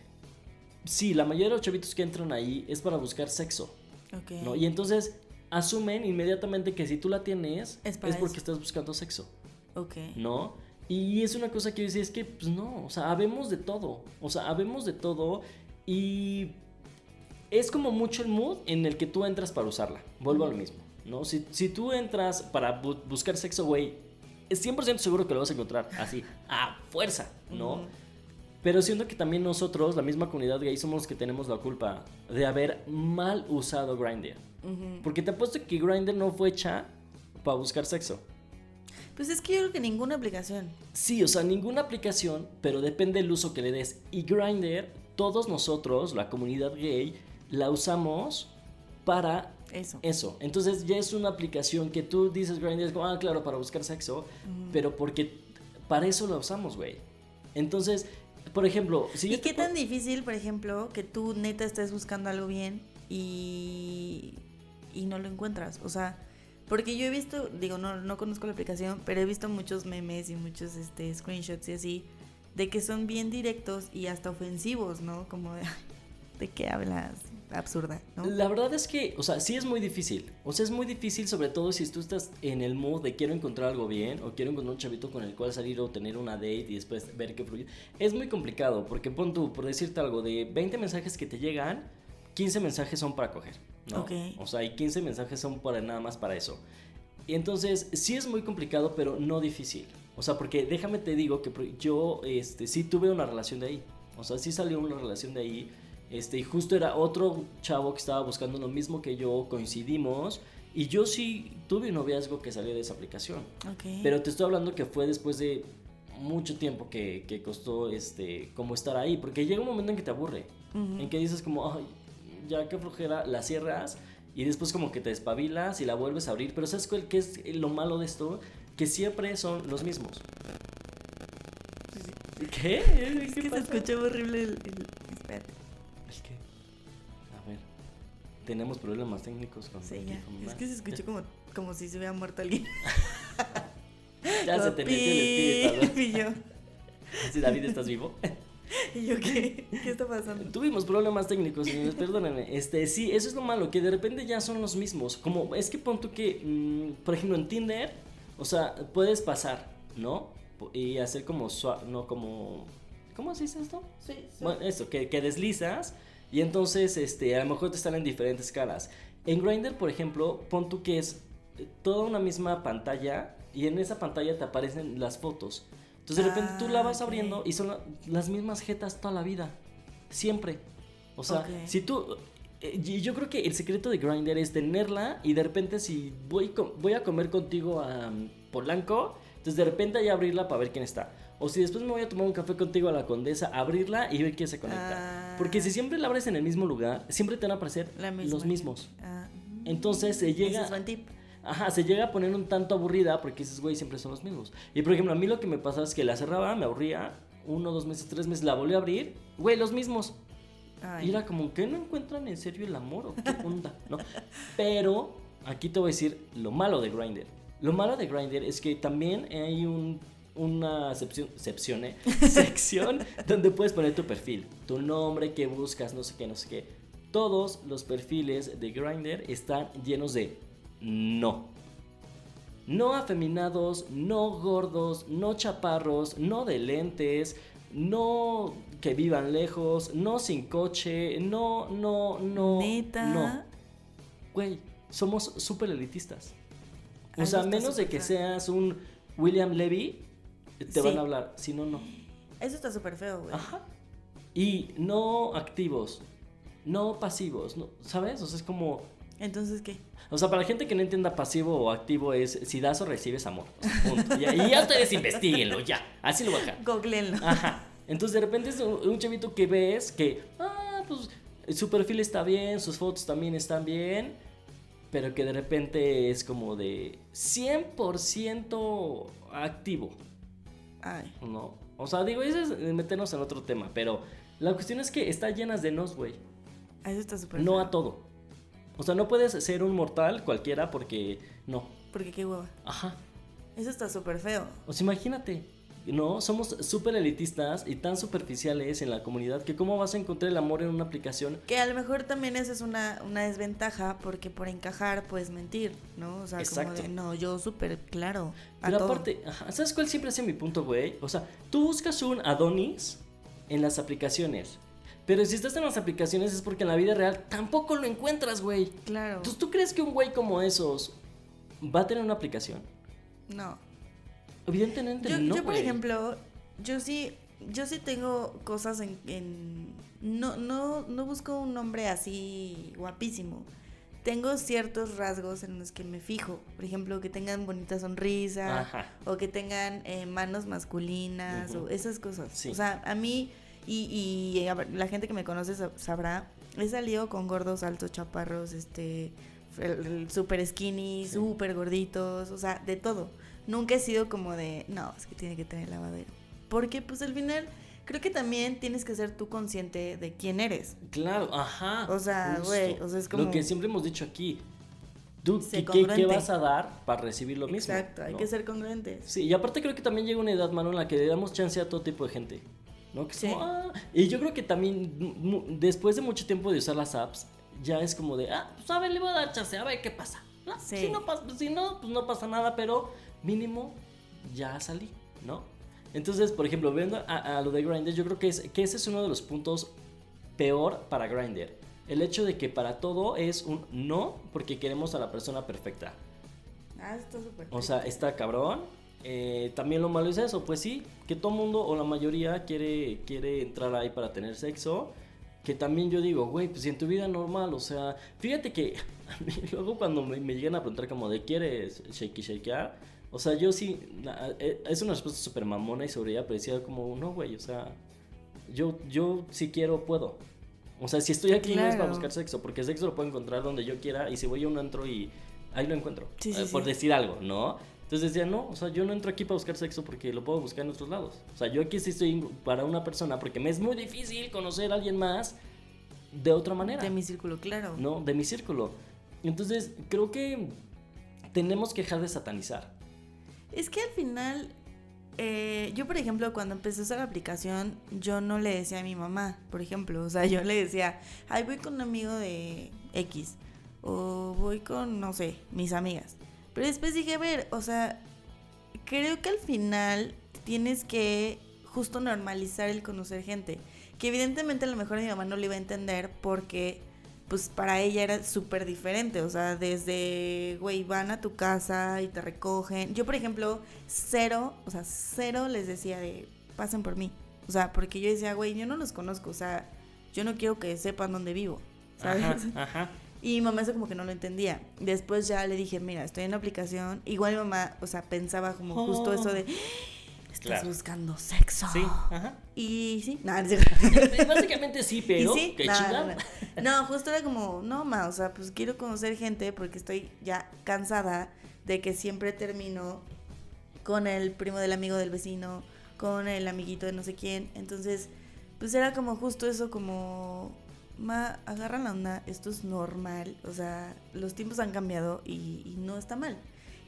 Speaker 3: sí, la mayoría de los chavitos que entran ahí es para buscar sexo,
Speaker 4: Ok.
Speaker 3: ¿no? Y entonces asumen inmediatamente que si tú la tienes
Speaker 4: Es
Speaker 3: porque
Speaker 4: eso.
Speaker 3: estás buscando sexo.
Speaker 4: Ok.
Speaker 3: ¿no? Y es una cosa que yo decía, es que, pues no, o sea, habemos de todo, o sea, habemos de todo y es como mucho el mood en el que tú entras para usarla, vuelvo a lo mismo, ¿no? Si, si tú entras para bu- buscar sexo, güey, es 100% seguro que lo vas a encontrar, así, a fuerza, ¿no? Pero siento que también nosotros, la misma comunidad gay, somos los que tenemos la culpa de haber mal usado Grindr. Porque te apuesto que Grindr no fue hecha para buscar sexo.
Speaker 4: Pues es que yo creo que ninguna aplicación.
Speaker 3: Sí, o sea, ninguna aplicación, pero depende del uso que le des. Y Grindr, todos nosotros, la comunidad gay, la usamos para
Speaker 4: Eso.
Speaker 3: eso. Entonces ya es una aplicación que tú dices Grindr, es como, ah, claro, para buscar sexo, pero porque para eso la usamos, güey. Entonces, por ejemplo, si
Speaker 4: ¿Y qué tan difícil, por ejemplo, que tú neta estés buscando algo bien y, y no lo encuentras? O sea, porque yo he visto, digo, no, no conozco la aplicación, pero he visto muchos memes y muchos este, screenshots y así, de que son bien directos y hasta ofensivos, ¿no? Como de, ¿de qué hablas? Absurda, ¿no?
Speaker 3: La verdad es que, o sea, sí es muy difícil. O sea, es muy difícil, sobre todo si tú estás en el mood de quiero encontrar algo bien, o quiero encontrar un chavito con el cual salir o tener una date y después ver qué fluye. Es muy complicado, porque pon tú, por decirte algo, de 20 mensajes que te llegan, 15 mensajes son para coger, ¿no?
Speaker 4: Ok.
Speaker 3: O sea, y 15 mensajes son para nada más para eso. Y entonces, sí es muy complicado, pero no difícil. O sea, porque déjame te digo que yo, este, sí tuve una relación de ahí. O sea, sí salió una relación de ahí. Este, y justo era otro chavo que estaba buscando lo mismo que yo, coincidimos. Y yo sí tuve un noviazgo que salió de esa aplicación. Pero te estoy hablando que fue después de mucho tiempo que, que costó este, como estar ahí. Porque llega un momento en que te aburre.
Speaker 4: Ujú.
Speaker 3: En que dices como, ay, ya que flojera, la cierras. Y después como que te despabilas y la vuelves a abrir. Pero ¿sabes cuál qué es lo malo de esto? Que siempre son los mismos. ¿Qué?
Speaker 4: Es
Speaker 3: ¿Qué
Speaker 4: que se escuchó horrible el... el- espérate.
Speaker 3: Tenemos problemas técnicos con
Speaker 4: Sí, ya. Es que se escuchó como, como si se hubiera muerto alguien.
Speaker 3: Ya se te metió el espíritu.
Speaker 4: Y yo.
Speaker 3: Sí, David, ¿estás vivo?
Speaker 4: y yo, ¿qué? ¿Qué está pasando?
Speaker 3: Tuvimos problemas técnicos, señores, perdónenme. Este, sí, eso es lo malo, que de repente ya son los mismos. Como, es que pon tú que, mm, por ejemplo, en Tinder, o sea, puedes pasar, ¿no? Y hacer como, no como, ¿cómo se dice esto?
Speaker 4: Sí,
Speaker 3: Bueno, eso, que, que deslizas y entonces este, a lo mejor te están en diferentes caras. En Grindr, por ejemplo, pon tú que es eh, toda una misma pantalla y en esa pantalla te aparecen las fotos. Entonces de repente tú la
Speaker 4: Ah,
Speaker 3: vas abriendo y son la- las mismas jetas toda la vida. Siempre. O sea, si tú... eh, y yo creo que el secreto de Grindr es tenerla y de repente si voy, voy a comer contigo a um, Polanco, entonces de repente ahí abrirla para ver quién está. O si después me voy a tomar un café contigo a la Condesa, abrirla y ver quién se conecta.
Speaker 4: Ah.
Speaker 3: Porque si siempre la abres en el mismo lugar, siempre te van a aparecer los mismos.
Speaker 4: Ah,
Speaker 3: Entonces se
Speaker 4: ese
Speaker 3: llega...
Speaker 4: es buen tip.
Speaker 3: Ajá, se llega a poner un tanto aburrida porque dices, güey, siempre son los mismos. Y por ejemplo, a mí lo que me pasaba es que la cerraba, me aburría, uno, dos meses, tres meses, la volví a abrir, güey, los mismos.
Speaker 4: Ay,
Speaker 3: Y era como, ¿que no encuentran en serio el amor o qué onda? ¿No? Pero aquí te voy a decir lo malo de Grindr. Lo malo de Grindr es que también hay un, una sección, ¿eh? sección donde puedes poner tu perfil, tu nombre, qué buscas, no sé qué, no sé qué. Todos los perfiles de Grindr están llenos de no. No afeminados, no gordos, no chaparros, no de lentes, no que vivan lejos, no sin coche, no, no, no.
Speaker 4: Neta.
Speaker 3: No. Güey, somos súper elitistas. O sea, menos de que seas un William Levy, te
Speaker 4: Sí.
Speaker 3: van a hablar. Si no, no.
Speaker 4: Eso está súper feo, güey.
Speaker 3: Ajá. Y no activos, no pasivos, no, ¿sabes? O sea, es como.
Speaker 4: Entonces, ¿qué?
Speaker 3: O sea, para la gente que no entienda pasivo o activo es si das o recibes amor. O sea, punto. Y, y ya ustedes investiguenlo, ya. Así lo bajan.
Speaker 4: Googleenlo.
Speaker 3: Ajá. Entonces de repente es un, un chavito que ves que, ah, pues su perfil está bien, sus fotos también están bien, pero que de repente es como de 100% activo,
Speaker 4: Ay,
Speaker 3: ¿no? O sea, digo, eso es meternos en otro tema, pero la cuestión es que está llenas de nos, güey.
Speaker 4: eso está súper
Speaker 3: No a todo. O sea, no puedes ser un mortal cualquiera porque no.
Speaker 4: Porque qué hueva.
Speaker 3: Ajá.
Speaker 4: Eso está súper feo.
Speaker 3: O sea, imagínate, ¿no? Somos súper elitistas y tan superficiales en la comunidad que cómo vas a encontrar el amor en una aplicación.
Speaker 4: Que a lo mejor también esa es una, una desventaja porque por encajar puedes mentir, ¿no? O sea,
Speaker 3: Exacto.
Speaker 4: como de, no, yo súper claro.
Speaker 3: Pero
Speaker 4: todo.
Speaker 3: aparte, ¿sabes cuál siempre sido mi punto, güey? O sea, tú buscas un Adonis en las aplicaciones. Pero si estás en las aplicaciones es porque en la vida real tampoco lo encuentras, güey.
Speaker 4: Claro.
Speaker 3: Entonces, ¿tú crees que un güey como esos va a tener una aplicación?
Speaker 4: No.
Speaker 3: Evidentemente
Speaker 4: Yo,
Speaker 3: no.
Speaker 4: yo, por ejemplo, yo sí, yo sí tengo cosas en, en- no, no, no busco un hombre así guapísimo. Tengo ciertos rasgos en los que me fijo. Por ejemplo, que tengan bonita sonrisa.
Speaker 3: Ajá.
Speaker 4: O que tengan eh, manos masculinas. O esas cosas.
Speaker 3: Sí.
Speaker 4: O sea, a mí. Y, y a ver, la gente que me conoce sab- sabrá. He salido con gordos, altos, chaparros, este. el- el Super skinny,
Speaker 3: Sí.
Speaker 4: super gorditos. O sea, de todo. Nunca he sido como de. No, es que tiene que tener lavadero. Porque, pues al final. Creo que también tienes que ser tú consciente de quién eres.
Speaker 3: Claro, ajá.
Speaker 4: O sea, güey, o sea, es como-
Speaker 3: Lo que siempre hemos dicho aquí. Tú,
Speaker 4: Sé
Speaker 3: ¿qué, qué- vas a dar para recibir lo mismo?
Speaker 4: Exacto, hay
Speaker 3: ¿no?
Speaker 4: que ser congruentes.
Speaker 3: Sí, y aparte creo que también llega una edad, mano, en la que le damos chance a todo tipo de gente. ¿No? Que es
Speaker 4: Sí.
Speaker 3: como, ah, y yo creo que también, después de mucho tiempo de usar las apps, ya es como de, ah, pues a ver, le voy a dar chance, a ver qué pasa. No,
Speaker 4: Sí.
Speaker 3: Si, no si no, pues no pasa nada, pero mínimo ya salí, ¿no? Entonces, por ejemplo, viendo a, a lo de Grindr, yo creo que, es, que ese es uno de los puntos peor para Grindr. El hecho de que para todo es un no porque queremos a la persona perfecta.
Speaker 4: Ah, está súper.
Speaker 3: O sea, está cabrón. Eh, también lo malo es eso, pues sí, que todo mundo o la mayoría quiere, quiere entrar ahí para tener sexo. Que también yo digo, güey, pues en tu vida normal, o sea, fíjate que a mí luego cuando me, me llegan a preguntar como de quieres shakey shakear, o sea, yo sí, eh, es una respuesta súper mamona y sobre ella, pero decía como, no, güey, o sea, yo, yo si quiero, puedo. O sea, si estoy aquí no es para buscar sexo, porque sexo lo puedo encontrar donde yo quiera y si voy a un antro y ahí lo encuentro,
Speaker 4: Sí, sí,
Speaker 3: eh, por
Speaker 4: sí.
Speaker 3: decir algo, ¿no? Entonces decía, no, o sea, yo no entro aquí para buscar sexo porque lo puedo buscar en otros lados. O sea, yo aquí sí estoy para una persona porque me es muy difícil conocer a alguien más de otra manera.
Speaker 4: De mi círculo, claro.
Speaker 3: No, de mi círculo. Entonces, creo que tenemos que dejar de satanizar.
Speaker 4: Es que al final, eh, yo por ejemplo, cuando empecé a usar la aplicación, yo no le decía a mi mamá, por ejemplo, o sea, yo le decía, ay, voy con un amigo de X, o voy con, no sé, mis amigas. Pero después dije, a ver, o sea, creo que al final tienes que justo normalizar el conocer gente. Que evidentemente a lo mejor a mi mamá no le iba a entender porque pues para ella era súper diferente, o sea, desde, güey, van a tu casa y te recogen. Yo, por ejemplo, cero, o sea, cero les decía de, pasen por mí. O sea, porque yo decía, güey, yo no los conozco, o sea, yo no quiero que sepan dónde vivo, ¿sabes?
Speaker 3: Ajá, ajá.
Speaker 4: Y mi mamá eso como que no lo entendía. Después ya le dije, mira, estoy en la aplicación. Igual mi mamá, o sea, pensaba como justo eso de, estás
Speaker 3: Claro.
Speaker 4: buscando sexo.
Speaker 3: Sí, ajá.
Speaker 4: Y sí, no.
Speaker 3: Básicamente sí, pero.
Speaker 4: ¿Y sí?
Speaker 3: ¿Qué
Speaker 4: No,
Speaker 3: chingada?
Speaker 4: no, no. No, justo era como, no, ma, o sea, pues quiero conocer gente porque estoy ya cansada de que siempre termino con el primo del amigo del vecino, con el amiguito de no sé quién. Entonces, pues era como justo eso, como, ma, agarran la onda, esto es normal, o sea, los tiempos han cambiado y, y no está mal.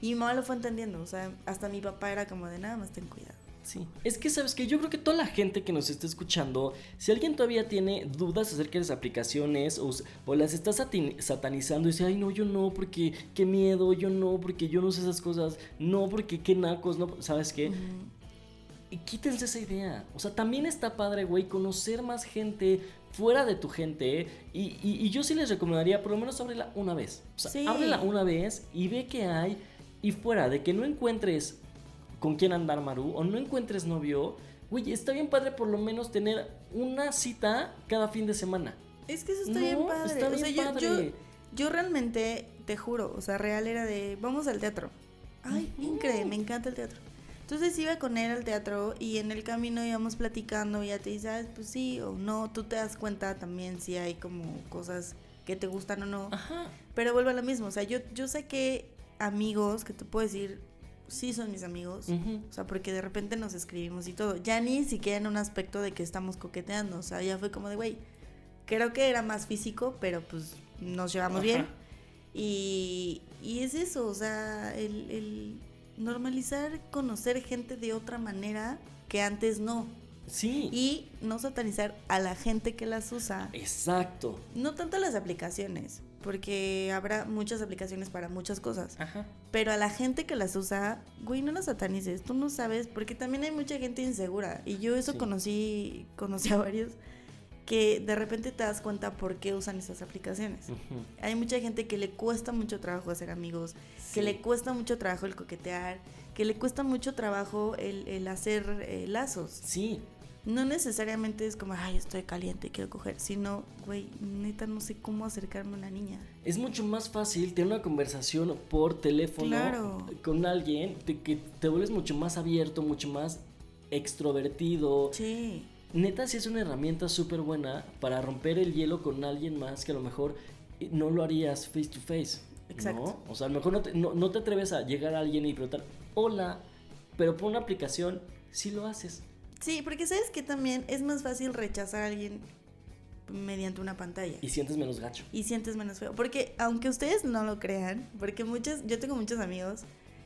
Speaker 4: Y mi mamá lo fue entendiendo, o sea, hasta mi papá era como de nada más ten cuidado.
Speaker 3: Sí. Es que, ¿sabes que Yo creo que toda la gente que nos está escuchando, si alguien todavía tiene dudas acerca de las aplicaciones o, o las está satanizando y dice, ay, no, yo no, porque qué miedo, yo no, porque yo no sé esas cosas, no, porque qué nacos, no, ¿sabes qué? Y quítense esa idea. O sea, también está padre, güey, conocer más gente fuera de tu gente. Y, y- y yo sí les recomendaría, por lo menos ábrela una vez. O sea,
Speaker 4: Sí.
Speaker 3: ábrela una vez y ve qué hay. Y fuera de que no encuentres con quién andar, Maru, o no encuentres novio, güey, está bien padre por lo menos tener una cita cada fin de semana.
Speaker 4: Es que eso está
Speaker 3: No,
Speaker 4: bien padre.
Speaker 3: está
Speaker 4: o sea, yo, yo, realmente, te juro, o sea, real era de, vamos al teatro. Ay, increíble, me encanta el teatro. Entonces iba con él al teatro y en el camino íbamos platicando y ya te dices, pues sí o no, tú te das cuenta también si hay como cosas que te gustan o no.
Speaker 3: Ajá.
Speaker 4: Pero vuelvo a lo mismo, o sea, yo, yo sé que amigos que te puedo decir, sí son mis amigos. O sea, porque de repente nos escribimos y todo. Ya ni siquiera en un aspecto de que estamos coqueteando. O sea, ya fue como de, güey, creo que era más físico, pero pues nos llevamos bien. Y, y es eso, o sea, el, el normalizar conocer gente de otra manera que antes no.
Speaker 3: Sí.
Speaker 4: Y no satanizar a la gente que las usa.
Speaker 3: Exacto.
Speaker 4: No tanto las aplicaciones, porque habrá muchas aplicaciones para muchas cosas.
Speaker 3: Ajá.
Speaker 4: Pero a la gente que las usa, güey, no las satanices, tú no sabes, porque también hay mucha gente insegura. Y yo eso
Speaker 3: Sí.
Speaker 4: conocí, conocí a varios que de repente te das cuenta por qué usan esas aplicaciones.
Speaker 3: Ujú.
Speaker 4: Hay mucha gente que le cuesta mucho trabajo hacer amigos, que le cuesta mucho trabajo el coquetear, que le cuesta mucho trabajo el, el hacer eh, lazos.
Speaker 3: Sí.
Speaker 4: No necesariamente es como, ay, estoy caliente, quiero coger, sino, güey, neta no sé cómo acercarme a una niña.
Speaker 3: Es mucho más fácil tener una conversación por teléfono
Speaker 4: Claro.
Speaker 3: con alguien, te- que te vuelves mucho más abierto, mucho más extrovertido.
Speaker 4: Sí.
Speaker 3: Neta, sí es una herramienta súper buena para romper el hielo con alguien más que a lo mejor no lo harías face to face.
Speaker 4: Exacto.
Speaker 3: ¿no? O sea, a lo mejor no te, no- no te atreves a llegar a alguien y preguntar, hola, pero por una aplicación sí lo haces.
Speaker 4: Sí, porque sabes que también es más fácil rechazar a alguien mediante una pantalla.
Speaker 3: Y sientes menos gacho.
Speaker 4: Y sientes menos feo. Porque aunque ustedes no lo crean, porque muchos, yo tengo muchos amigos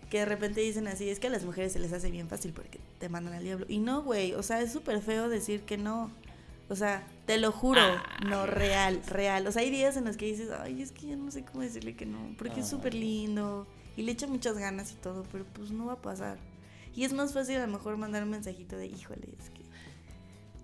Speaker 4: que de repente dicen así, es que a las mujeres se les hace bien fácil porque te mandan al diablo. Y no, güey, o sea, es súper feo decir que no. O sea, te lo juro, no, real, real. O sea, hay días en los que dices, ay, es que ya no sé cómo decirle que no, porque es
Speaker 3: Ah.
Speaker 4: súper lindo y le echa muchas ganas y todo, pero pues no va a pasar. Y es más fácil a lo mejor mandar un mensajito de, híjole, es que...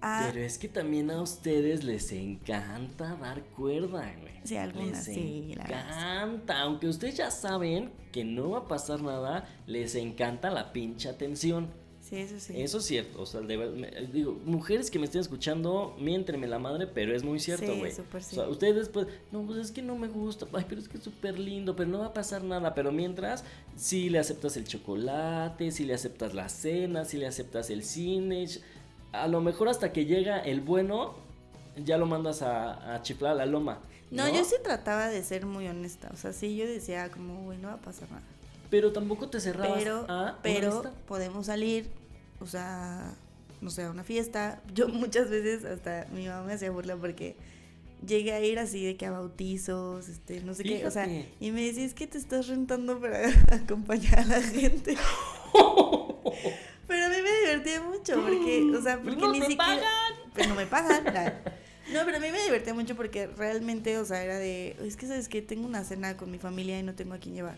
Speaker 4: Ah,
Speaker 3: Pero es que también a ustedes les encanta dar cuerda, güey.
Speaker 4: Sí, algunas
Speaker 3: Les
Speaker 4: sí, la verdad, sí.
Speaker 3: encanta. Aunque ustedes ya saben que no va a pasar nada, les encanta la pinche atención.
Speaker 4: Sí, eso sí.
Speaker 3: Eso es cierto. O sea, de me- digo, mujeres que me estén escuchando, miéntrenme la madre, pero es muy cierto,
Speaker 4: Sí,
Speaker 3: güey.
Speaker 4: súper sí.
Speaker 3: O sea, ustedes después, no, pues es que no me gusta, ay, pero es que es súper lindo, pero no va a pasar nada. Pero mientras, si le aceptas el chocolate, si le aceptas la cena, si le aceptas el cine, a lo mejor hasta que llega el bueno, ya lo mandas a, a chiflar a la loma.
Speaker 4: No, yo sí trataba de ser muy honesta. O sea, sí, yo decía como, güey, no va a pasar nada.
Speaker 3: Pero tampoco te cerrabas
Speaker 4: Pero,
Speaker 3: a
Speaker 4: pero podemos salir, o sea, no sé, a una fiesta. Yo muchas veces hasta mi mamá me hacía burla porque llegué a ir así de que a bautizos, este, no sé qué. O sea, y me decía, es que te estás rentando para acompañar a la gente. Pero a mí me divertía mucho porque, o sea, porque
Speaker 3: ¡No
Speaker 4: ni
Speaker 3: me
Speaker 4: siquiera...
Speaker 3: pagan!
Speaker 4: Pero no me pagan. No, pero a mí me divertía mucho porque realmente, o sea, era de, es que sabes que tengo una cena con mi familia y no tengo a quién llevar.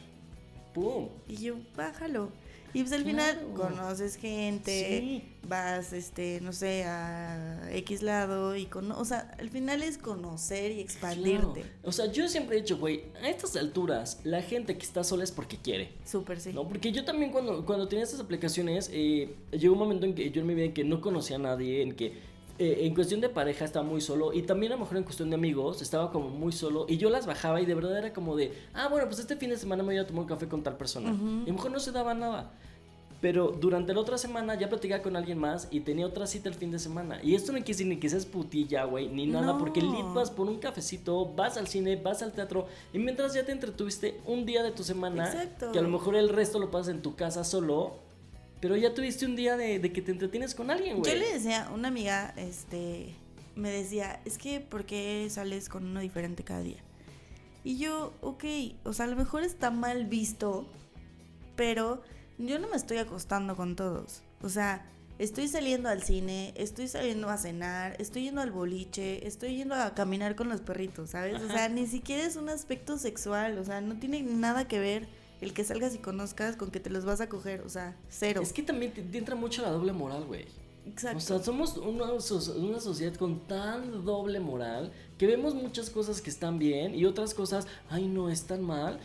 Speaker 3: ¡Pum!
Speaker 4: Y yo, bájalo. Y pues al final conoces gente,
Speaker 3: Sí.
Speaker 4: vas, este, no sé, a X lado y con, o sea, al final es conocer y expandirte.
Speaker 3: Claro. O sea, yo siempre he dicho, güey, a estas alturas, la gente que está sola es porque quiere.
Speaker 4: Súper sí.
Speaker 3: No, porque yo también cuando, cuando tenía estas aplicaciones, eh, llegó un momento en que yo en mi vida en que no conocía a nadie, en que eh, en cuestión de pareja estaba muy solo y también a lo mejor en cuestión de amigos estaba como muy solo y yo las bajaba y de verdad era como de, ah, bueno, pues este fin de semana me voy a tomar un café con tal persona. Y a lo mejor no se daba nada. Pero durante la otra semana ya platicaba con alguien más y tenía otra cita el fin de semana. Y esto no quiere decir ni que seas putilla, güey, ni nada,
Speaker 4: No.
Speaker 3: porque lit vas por un cafecito, vas al cine, vas al teatro y mientras ya te entretuviste un día de tu semana,
Speaker 4: Exacto.
Speaker 3: que a lo mejor el resto lo pasas en tu casa solo, pero ya tuviste un día de, de que te entretienes con alguien, güey.
Speaker 4: Yo le decía, una amiga, este, me decía, es que, ¿por qué sales con uno diferente cada día? Y yo, ok, o sea, a lo mejor está mal visto, pero yo no me estoy acostando con todos. O sea, estoy saliendo al cine, estoy saliendo a cenar, estoy yendo al boliche, estoy yendo a caminar con los perritos, ¿sabes? O
Speaker 3: Ajá.
Speaker 4: sea, ni siquiera es un aspecto sexual, o sea, no tiene nada que ver el que salgas y conozcas con que te los vas a coger, o sea, cero.
Speaker 3: Es que también te, te entra mucho la doble moral, güey.
Speaker 4: Exacto.
Speaker 3: O sea, somos una, una sociedad con tan doble moral que vemos muchas cosas que están bien y otras cosas, ay, no, están mal.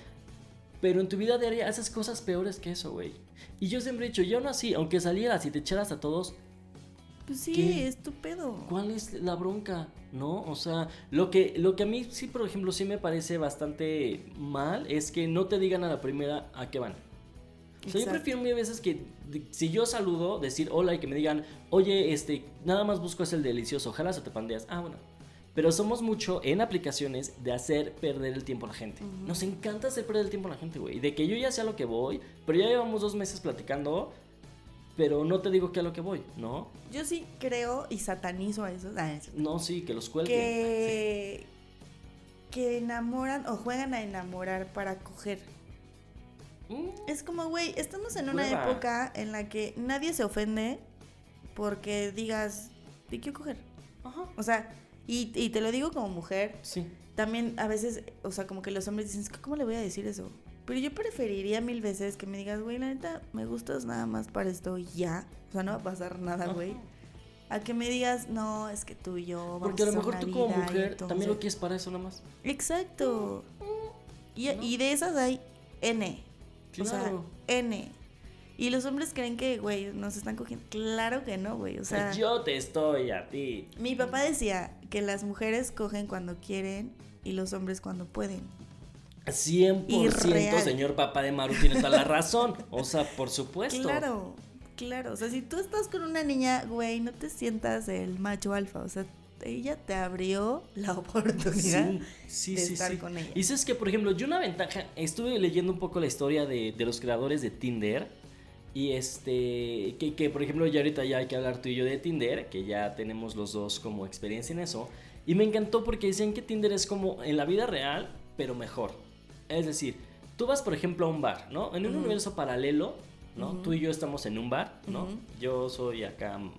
Speaker 3: Pero en tu vida diaria haces cosas peores que eso, güey. Y yo siempre he dicho, yo no así, aunque salieras y te echaras a todos,
Speaker 4: Pues sí,
Speaker 3: ¿Qué?
Speaker 4: es tu pedo.
Speaker 3: ¿cuál es la bronca? ¿No? O sea, lo que, lo que a mí sí, por ejemplo, sí me parece bastante mal es que no te digan a la primera a qué van. O sea, yo prefiero mil veces que si yo saludo, decir hola y que me digan, oye, este, nada más busco es el delicioso, ojalá se te pandeas. Ah, bueno. Pero somos mucho en aplicaciones de hacer perder el tiempo a la gente. Nos encanta hacer perder el tiempo a la gente, güey. De que yo ya sé a lo que voy, pero ya llevamos dos meses platicando, pero no te digo que a lo que voy, ¿no?
Speaker 4: Yo sí creo y satanizo a esos. ah,
Speaker 3: No, sí, que los cuelguen.
Speaker 4: que, que enamoran o juegan a enamorar para coger.
Speaker 3: Mm,
Speaker 4: Es como, güey, estamos en una época en la que nadie se ofende porque digas, te quiero coger.
Speaker 3: Ajá.
Speaker 4: O sea, y, y te lo digo como mujer,
Speaker 3: Sí.
Speaker 4: también a veces, o sea, como que los hombres dicen, "Es que, ¿cómo le voy a decir eso? Pero yo preferiría mil veces que me digas, güey, la neta, me gustas nada más para esto ya. O sea, no va a pasar nada, güey. A que me digas, no, es que tú y yo vamos
Speaker 3: Porque a lo mejor
Speaker 4: una
Speaker 3: tú como
Speaker 4: vida", y
Speaker 3: mujer también lo quieres para eso nomás.
Speaker 4: Exacto. Y,
Speaker 3: ¿No?
Speaker 4: y de esas hay N. O sea. N. Y los hombres creen que, güey, nos están cogiendo. Claro que no, güey. O sea,
Speaker 3: yo te estoy a ti.
Speaker 4: mi papá decía que las mujeres cogen cuando quieren y los hombres cuando pueden.
Speaker 3: 100%
Speaker 4: Irreal.
Speaker 3: señor papá de Maru tiene toda la razón. O sea, por supuesto.
Speaker 4: Claro, claro. O sea, si tú estás con una niña, güey, no te sientas el macho alfa. O sea, ella te abrió la oportunidad.
Speaker 3: Sí, sí,
Speaker 4: de
Speaker 3: sí,
Speaker 4: estar
Speaker 3: sí.
Speaker 4: con ella.
Speaker 3: Y sabes que, por ejemplo, yo una ventaja, estuve leyendo un poco la historia de, de los creadores de Tinder. Y este, que, que por ejemplo ya ahorita ya hay que hablar tú y yo de Tinder, que ya tenemos los dos como experiencia en eso. Y me encantó porque decían que Tinder es como en la vida real, pero mejor. Es decir, tú vas por ejemplo a un bar, ¿no? En un universo paralelo, ¿no? Tú y yo estamos en un bar, ¿no? Yo soy acá mm,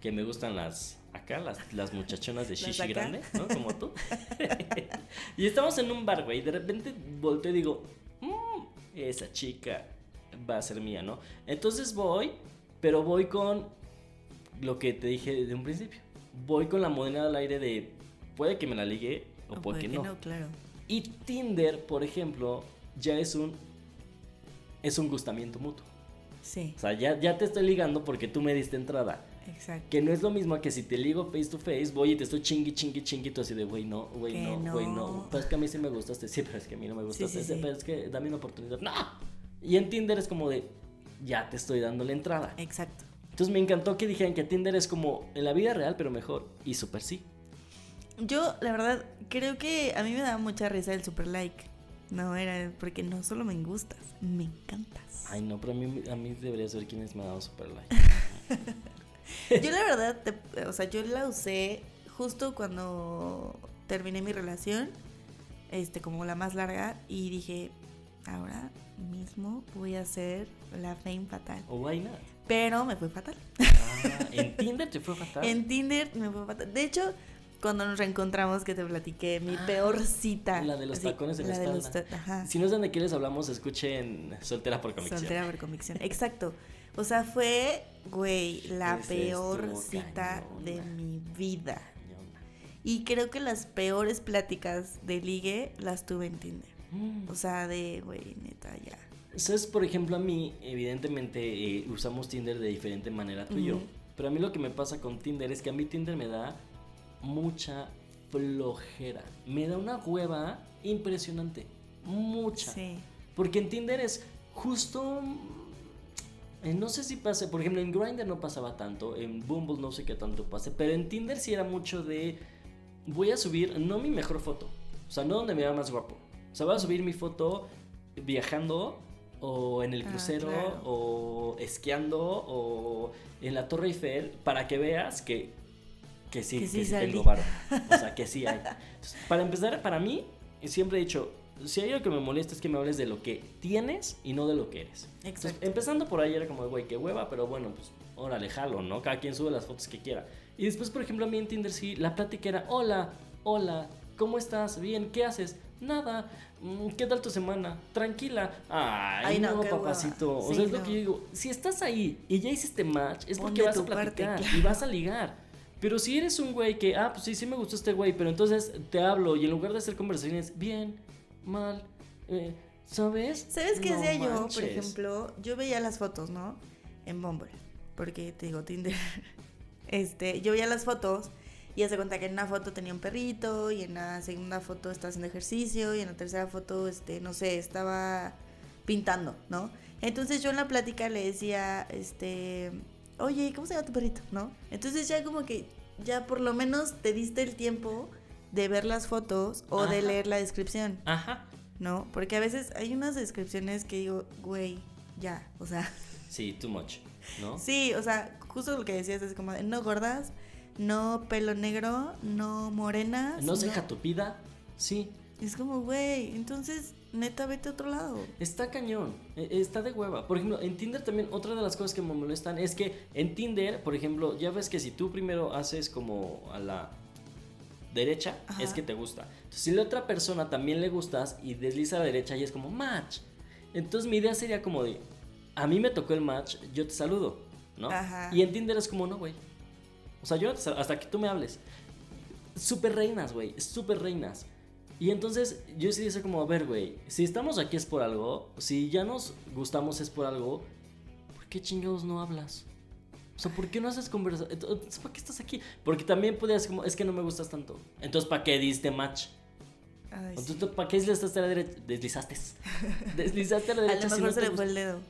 Speaker 3: que me gustan las acá las, las muchachonas de shishi grande, ¿no? Como tú. y estamos en un bar, güey. y De repente volteo y digo, "Mm, esa chica va a ser mía, ¿no? Entonces voy, pero voy con lo que te dije desde un principio. Voy con la moneda al aire de puede que me la ligue o, puede que, no.
Speaker 4: claro.
Speaker 3: Y Tinder, por ejemplo, ya es un es un gustamiento mutuo.
Speaker 4: Sí,
Speaker 3: O sea, ya, ya te estoy ligando porque tú me diste entrada.
Speaker 4: exacto.
Speaker 3: Que no es lo mismo que si te ligo face to face, voy y te estoy chingui, chingui, chingui, tú así de, güey, no, güey, no, güey, no.
Speaker 4: no.
Speaker 3: Pero es que a mí sí me gustaste, sí, pero es que a mí no me gustaste,
Speaker 4: sí,
Speaker 3: sí,
Speaker 4: sí.
Speaker 3: pero es que dame una oportunidad. ¡No! Y en Tinder es como de, ya te estoy dando la entrada.
Speaker 4: Exacto.
Speaker 3: Entonces me encantó que dijeran que Tinder es como en la vida real, pero mejor. Y súper sí.
Speaker 4: Yo, la verdad, creo que a mí me daba mucha risa el super like. No era porque no solo me gustas, me encantas.
Speaker 3: Ay, no, pero a mí, a mí deberías saber quiénes me ha dado super like.
Speaker 4: Yo la verdad, te- o sea, yo la usé justo cuando terminé mi relación, este, como la más larga, y dije, ahora mismo voy a hacer la fame fatal.
Speaker 3: O why not?
Speaker 4: Pero me fue fatal.
Speaker 3: Ah, en Tinder te fue fatal.
Speaker 4: En Tinder me fue fatal. De hecho, cuando nos reencontramos que te platiqué mi peor cita.
Speaker 3: La de los
Speaker 4: Así,
Speaker 3: tacones en la, espalda.
Speaker 4: ajá.
Speaker 3: Si no saben de qué les hablamos, escuchen Soltera por Convicción.
Speaker 4: Soltera por convicción. Exacto. O sea, fue, güey, la
Speaker 3: Ese
Speaker 4: peor cita de mi vida. Y creo que las peores pláticas de ligue las tuve en Tinder.
Speaker 3: Mm.
Speaker 4: O sea, de, güey, neta, ya.
Speaker 3: ¿Sabes? Por ejemplo, a mí, evidentemente, eh, usamos Tinder de diferente manera tú y yo. Pero a mí lo que me pasa con Tinder es que a mí Tinder me da mucha flojera. Me da una hueva impresionante. Mucha.
Speaker 4: Sí.
Speaker 3: Porque en Tinder es justo. eh, No sé si pase, por ejemplo, en Grindr no pasaba tanto, en Bumble no sé qué tanto pase, pero en Tinder sí era mucho de. Voy a subir, no mi mejor foto, o sea, no donde me vea más guapo. O sea, voy a subir mi foto viajando, o en el
Speaker 4: Ah,
Speaker 3: crucero,
Speaker 4: claro.
Speaker 3: o esquiando, o en la Torre Eiffel, para que veas que, que sí,
Speaker 4: Que
Speaker 3: que
Speaker 4: sí salí.
Speaker 3: tengo varo. O sea, que sí hay. Entonces, para empezar, para mí, siempre he dicho, si hay algo que me molesta es que me hables de lo que tienes y no de lo que eres. Entonces,
Speaker 4: Exacto.
Speaker 3: empezando por ahí era como, güey, qué hueva, pero bueno, pues, órale, jalo, ¿no? Cada quien sube las fotos que quiera. Y después, por ejemplo, a mí en Tinder sí, la plática era, hola, hola, ¿cómo estás? Bien, ¿qué haces? Nada, "Mm, ¿qué tal tu semana? Tranquila. Ay,
Speaker 4: Ay, no,
Speaker 3: no, papacito. O
Speaker 4: Sí,
Speaker 3: sea, es lo
Speaker 4: no.
Speaker 3: que yo digo. Si estás ahí y ya hiciste match, es porque vas a
Speaker 4: tu parte,
Speaker 3: platicar
Speaker 4: claro.
Speaker 3: y vas a ligar. Pero si eres un güey que, ah, pues sí, sí me gustó este güey, pero entonces te hablo y en lugar de hacer conversaciones, bien, mal, eh, ¿sabes?
Speaker 4: ¿Sabes qué
Speaker 3: No
Speaker 4: hacía yo, por ejemplo? Yo veía las fotos, ¿no? En Bumble. Porque te digo, Tinder. Este, yo veía las fotos y hace cuenta que en una foto tenía un perrito y en la segunda foto estaba haciendo ejercicio y en la tercera foto, este, no sé, estaba pintando, ¿no? Entonces yo en la plática le decía, este, oye, ¿cómo se llama tu perrito? ¿No? Entonces ya como que, ya por lo menos te diste el tiempo de ver las fotos o de leer la descripción.
Speaker 3: Ajá.
Speaker 4: ¿no? Porque a veces hay unas descripciones que digo, güey, ya, o sea,
Speaker 3: Sí, too much, ¿no?
Speaker 4: sí, o sea, justo lo que decías es como, de, no gordas, no pelo negro, no morenas.
Speaker 3: No ceja tupida, sí.
Speaker 4: Es como, güey, entonces, neta, vete a otro lado.
Speaker 3: Está cañón, e- está de hueva. Por ejemplo, en Tinder también otra de las cosas que me molestan es que en Tinder, por ejemplo, ya ves que si tú primero haces como a la derecha,
Speaker 4: Ajá.
Speaker 3: es que te gusta. Entonces, si la otra persona también le gustas y desliza a la derecha y es como match. Entonces, mi idea sería como de, a mí me tocó el match, yo te saludo, ¿no?
Speaker 4: Ajá.
Speaker 3: Y en Tinder es como, no, güey. O sea, yo no te hasta que tú me hables. Súper reinas, güey, súper reinas. Y entonces yo sí dice como, a ver, güey, si estamos aquí es por algo, si ya nos gustamos es por algo, ¿por qué chingados no hablas? O sea, ¿por qué no haces conversación? Entonces, ¿para qué estás aquí? Porque también podías como, es que no me gustas tanto. Entonces, ¿para qué diste match?
Speaker 4: Ay, sí.
Speaker 3: Entonces, ¿para qué deslizaste a la derecha? Deslizaste. Deslizaste a la
Speaker 4: A
Speaker 3: derecha.
Speaker 4: lo
Speaker 3: si
Speaker 4: mejor
Speaker 3: no
Speaker 4: se
Speaker 3: te
Speaker 4: le fue el dedo.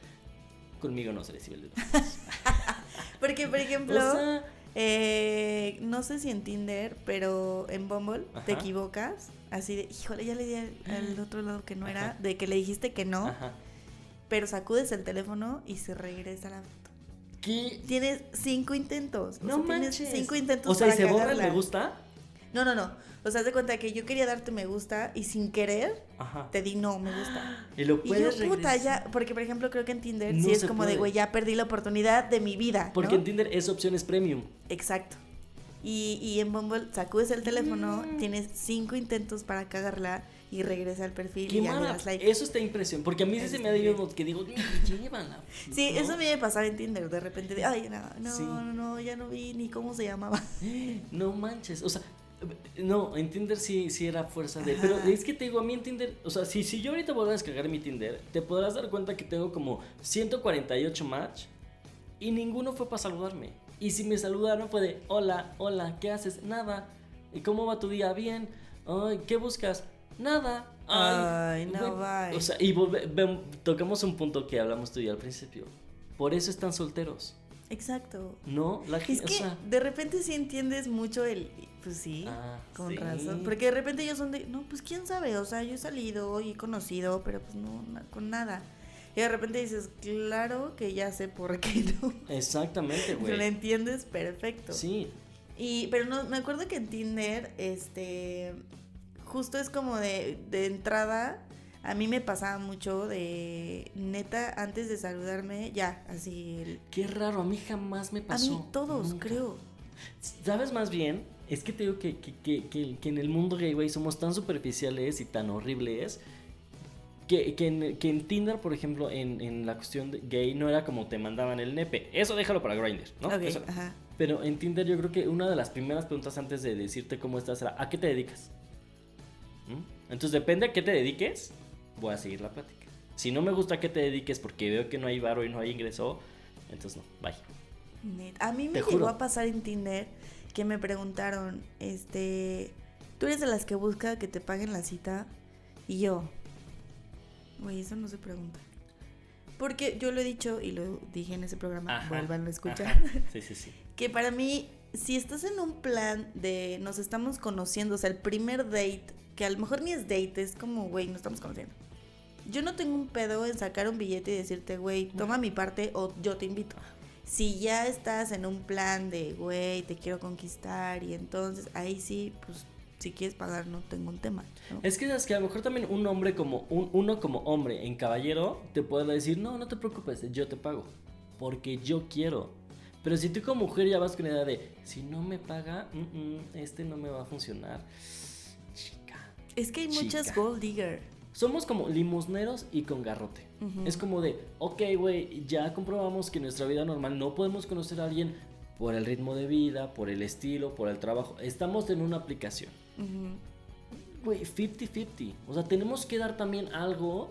Speaker 3: Conmigo no se recibe el dedo.
Speaker 4: Porque, por ejemplo,
Speaker 3: O sea,
Speaker 4: eh, no sé si en Tinder, pero en Bumble te
Speaker 3: Ajá.
Speaker 4: equivocas. Así de, híjole, ya le di al, al otro lado que no era, de que le dijiste que no,
Speaker 3: ajá.
Speaker 4: pero sacudes el teléfono y se regresa la foto.
Speaker 3: ¿Qué?
Speaker 4: Tienes cinco intentos. o
Speaker 3: No
Speaker 4: sea, tienes
Speaker 3: manches.
Speaker 4: cinco intentos
Speaker 3: O sea, ¿y
Speaker 4: para
Speaker 3: se borra el me gusta?
Speaker 4: No, no, no. O sea, haz de cuenta que yo quería darte me gusta y sin querer
Speaker 3: Ajá.
Speaker 4: te di no me gusta.
Speaker 3: Y lo
Speaker 4: Y yo,
Speaker 3: puedes
Speaker 4: puta, ya. Porque, por ejemplo, creo que en Tinder
Speaker 3: No
Speaker 4: sí es como de, güey, ya perdí la oportunidad de mi vida.
Speaker 3: Porque
Speaker 4: ¿no?
Speaker 3: en Tinder es opciones premium.
Speaker 4: Exacto. Y, y en Bumble sacudes el teléfono,
Speaker 3: Mm.
Speaker 4: tienes cinco intentos para cagarla y regresa al perfil
Speaker 3: Qué
Speaker 4: y ya le
Speaker 3: mala.
Speaker 4: das like.
Speaker 3: Eso está impresión. Porque a mí sí se me ha ido que digo, llévala.
Speaker 4: Sí,
Speaker 3: ¿no?
Speaker 4: eso a mí me pasaba en Tinder, de repente, de, ay, no, no,
Speaker 3: Sí.
Speaker 4: no, no, ya no vi ni cómo se llamaba.
Speaker 3: No manches. O sea, no, en Tinder sí, sí era fuerza de. Pero es que te digo, a mí en Tinder. O sea, si, si yo ahorita vuelvo a descargar mi Tinder, te podrás dar cuenta que tengo como 148 match y ninguno fue para saludarme. Y si me saludaron fue de, hola, hola, ¿qué haces? Nada. ¿Y cómo va tu día? Bien. Ay, ¿qué buscas? Nada.
Speaker 4: Ay, no, bye.
Speaker 3: O sea, y volve- tocamos un punto que hablamos tú y al principio. Por eso están solteros.
Speaker 4: Exacto.
Speaker 3: No, la
Speaker 4: Es
Speaker 3: gente.
Speaker 4: que
Speaker 3: o sea,
Speaker 4: de repente sí entiendes mucho el. Pues sí,
Speaker 3: Ah,
Speaker 4: con
Speaker 3: sí.
Speaker 4: razón. Porque de repente ellos son de. No, pues quién sabe. O sea, yo he salido y he conocido, pero pues no, na- con nada. Y de repente dices, claro que ya sé por qué no.
Speaker 3: Exactamente, güey.
Speaker 4: Lo entiendes perfecto.
Speaker 3: Sí.
Speaker 4: Y, pero no, me acuerdo que en Tinder, este, justo es como de, de entrada, a mí me pasaba mucho de, neta, antes de saludarme, ya, así, el-
Speaker 3: Qué raro, a mí jamás me
Speaker 4: a
Speaker 3: pasó.
Speaker 4: mí todos,
Speaker 3: Nunca.
Speaker 4: creo.
Speaker 3: ¿Sabes más bien? Es que te digo que, que, que, que, que en el mundo gay, güey, somos tan superficiales y tan horribles que, que, en, que en Tinder, por ejemplo, en, en la cuestión de gay, no era como te mandaban el nepe. Eso déjalo para Grindr, ¿no?
Speaker 4: Ok,
Speaker 3: Eso-
Speaker 4: ajá.
Speaker 3: Pero en Tinder yo creo que una de las primeras preguntas antes de decirte cómo estás era ¿a qué te dedicas? ¿Mm? Entonces depende a qué te dediques, voy a seguir la plática. Si no me gusta que te dediques porque veo que no hay varo y no hay ingreso, entonces no, bye.
Speaker 4: Net. A mí me
Speaker 3: Te
Speaker 4: llegó
Speaker 3: juro.
Speaker 4: a pasar en Tinder que me preguntaron, este, ¿tú eres de las que busca que te paguen la cita? Y yo, güey, eso no se pregunta. Porque yo lo he dicho y lo dije en ese programa,
Speaker 3: Ajá,
Speaker 4: vuelvan a escuchar,
Speaker 3: ajá. Sí, sí, sí.
Speaker 4: que para mí, si estás en un plan de nos estamos conociendo, o sea, el primer date, que a lo mejor ni es date, es como, güey, nos estamos conociendo. Yo no tengo un pedo en sacar un billete y decirte, güey, toma mi parte o yo te invito. Si ya estás en un plan de, güey, te quiero conquistar y entonces ahí sí, pues si quieres pagar no tengo un tema. ¿no?
Speaker 3: Es que es que a lo mejor también un hombre como un, uno como hombre en caballero te puede decir, "No, no te preocupes, yo te pago porque yo quiero." Pero si tú como mujer ya vas con la idea de, si no me paga, mm, mm, este no me va a funcionar. Chica.
Speaker 4: Es que hay muchas
Speaker 3: Chica.
Speaker 4: gold digger.
Speaker 3: Somos como limosneros y con garrote.
Speaker 4: Ujú.
Speaker 3: Es como de, ok, güey, ya comprobamos que en nuestra vida normal no podemos conocer a alguien por el ritmo de vida, por el estilo, por el trabajo. Estamos en una aplicación. Güey, 50-50. O sea, tenemos que dar también algo.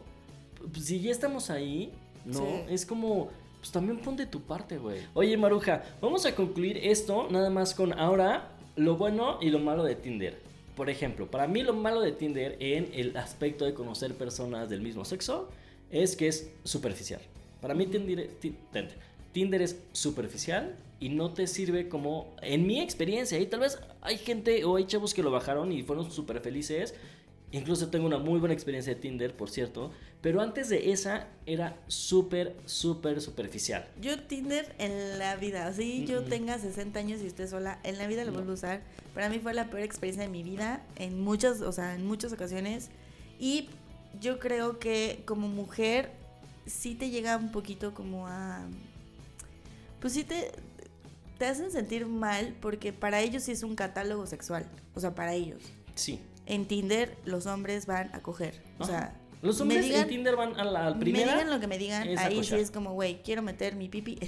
Speaker 3: Pues, Si ya estamos ahí, ¿no?
Speaker 4: Sí.
Speaker 3: Es como, pues también pon de tu parte, güey. Oye, Maruja, vamos a concluir esto nada más con ahora lo bueno y lo malo de Tinder. Por ejemplo, para mí lo malo de Tinder en el aspecto de conocer personas del mismo sexo es que es superficial. Para mí Tinder, Ti- Tinder- Tinder es superficial y no te sirve como, en mi experiencia, y tal vez hay gente o hay chavos que lo bajaron y fueron súper felices. Incluso tengo una muy buena experiencia de Tinder, por cierto. Pero antes de esa era súper, súper superficial.
Speaker 4: Yo Tinder en la vida, así yo tenga 60 años y esté sola, en la vida lo
Speaker 3: No.
Speaker 4: vuelvo a usar. Para mí fue la peor experiencia de mi vida en muchas, o sea, en muchas ocasiones. Y yo creo que como mujer sí te llega un poquito como a... Pues sí te, te hacen sentir mal porque para ellos sí es un catálogo sexual. O sea, para ellos.
Speaker 3: Sí.
Speaker 4: En Tinder los hombres van a coger. O sea,
Speaker 3: Los
Speaker 4: me
Speaker 3: hombres
Speaker 4: digan-
Speaker 3: en Tinder van a la
Speaker 4: me
Speaker 3: primera.
Speaker 4: digan lo que me digan, ahí sí es como, güey, quiero meter mi pipi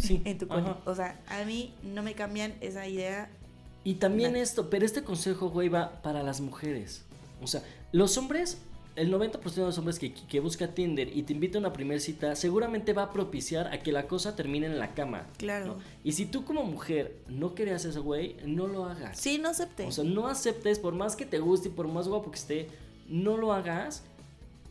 Speaker 3: Sí,
Speaker 4: en tu coño. O sea, a mí no me cambian esa idea.
Speaker 3: Y también esto, pero este consejo, güey, va para las mujeres. O sea, los hombres, el 90% de los hombres que, que busca Tinder y te invita a una primera cita, seguramente va a propiciar a que la cosa termine en la cama.
Speaker 4: Claro.
Speaker 3: ¿no? Y si tú como mujer no querías eso, güey, no lo hagas.
Speaker 4: Sí, no acepté.
Speaker 3: O sea, no aceptes, por más que te guste y por más guapo que esté, no lo hagas.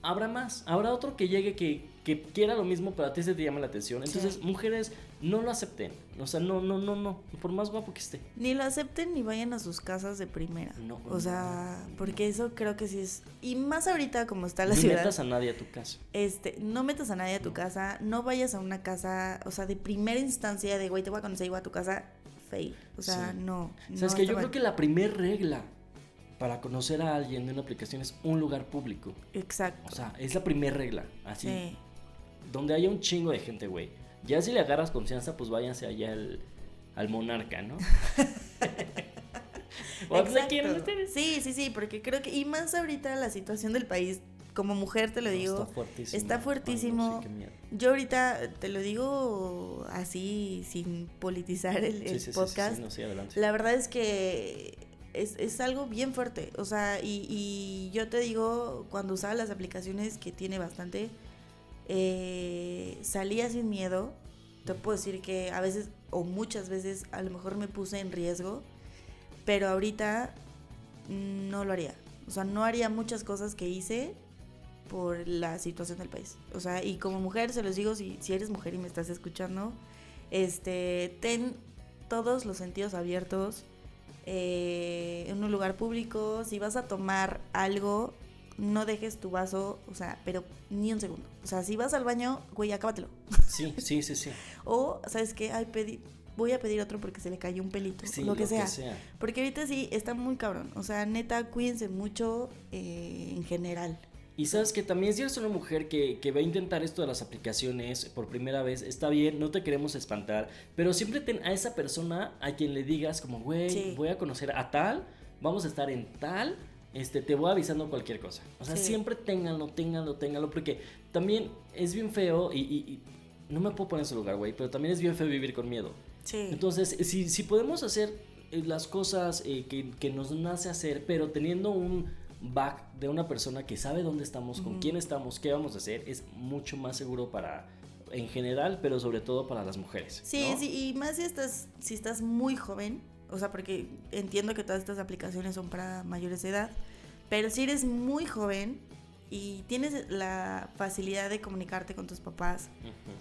Speaker 3: Habrá más. Habrá otro que llegue que, que quiera lo mismo, pero a ti se te llama la atención. Entonces,
Speaker 4: Sí.
Speaker 3: mujeres, no lo acepten. O sea, no, no, no, no. Por más guapo que esté.
Speaker 4: Ni lo acepten ni vayan a sus casas de primera.
Speaker 3: No.
Speaker 4: O sea, porque eso creo que sí es. Y más ahorita como está la
Speaker 3: Ni
Speaker 4: ciudad.
Speaker 3: metas a nadie a tu casa.
Speaker 4: Este, no metas a nadie a tu
Speaker 3: No.
Speaker 4: casa, no vayas a una casa, o sea, de primera instancia de güey, te voy a conocer y voy a tu casa, fail. O sea,
Speaker 3: Sí.
Speaker 4: no.
Speaker 3: Sabes
Speaker 4: no
Speaker 3: que
Speaker 4: está
Speaker 3: yo creo que la primera regla para conocer a alguien de una aplicación es un lugar público.
Speaker 4: Exacto.
Speaker 3: O sea, es la primera regla. Así.
Speaker 4: sí.
Speaker 3: Donde haya un chingo de gente, güey. Ya si le agarras confianza, pues váyanse allá al, al monarca, ¿no? ¿O a ustedes?
Speaker 4: Sí, sí, sí, porque creo que, y más ahorita la situación del país, como mujer te lo
Speaker 3: No,
Speaker 4: digo,
Speaker 3: está fuertísimo.
Speaker 4: está
Speaker 3: Ay, no,
Speaker 4: fuertísimo.
Speaker 3: sí,
Speaker 4: yo ahorita te lo digo así, sin politizar el,
Speaker 3: Sí,
Speaker 4: el
Speaker 3: sí, sí, sí,
Speaker 4: podcast,
Speaker 3: no,
Speaker 4: la verdad es que es, es algo bien fuerte, o sea, y, y yo te digo, cuando usaba las aplicaciones, que tiene bastante, eh, salía sin miedo, te puedo decir que a veces, o muchas veces, a lo mejor me puse en riesgo, pero ahorita no lo haría. O sea, no haría muchas cosas que hice por la situación del país. O sea, y como mujer, se los digo, si, si eres mujer y me estás escuchando, este, ten todos los sentidos abiertos eh, en un lugar público. Si vas a tomar algo, no dejes tu vaso, o sea, pero ni un segundo. O sea, si vas al baño, güey, acábatelo.
Speaker 3: Sí, sí, sí, sí.
Speaker 4: O, ¿sabes qué? Ay, pedí, voy a pedir otro porque se le cayó un pelito.
Speaker 3: Sí,
Speaker 4: lo que sea. Porque ahorita sí está muy cabrón. O sea, neta, cuídense mucho eh, en general.
Speaker 3: Y sabes que también si eres una mujer que, que va a intentar esto de las aplicaciones por primera vez, está bien, no te queremos espantar, pero siempre ten a esa persona a quien le digas como, güey,
Speaker 4: Sí.
Speaker 3: voy a conocer a tal, vamos a estar en tal, este, te voy avisando cualquier cosa. O sea,
Speaker 4: Sí.
Speaker 3: siempre ténganlo, ténganlo, ténganlo, porque también es bien feo y, y- y no me puedo poner en su lugar, güey, pero también es bien feo vivir con miedo.
Speaker 4: Sí.
Speaker 3: Entonces, si, si podemos hacer eh, las cosas eh, que, que nos nace hacer, pero teniendo un back de una persona que sabe dónde estamos, con quién estamos, qué vamos a hacer, es mucho más seguro para, en general, pero sobre todo para las mujeres.
Speaker 4: Sí,
Speaker 3: ¿no?
Speaker 4: sí, y más si estás, si estás muy joven, o sea, porque entiendo que todas estas aplicaciones son para mayores de edad, pero si eres muy joven y tienes la facilidad de comunicarte con tus papás,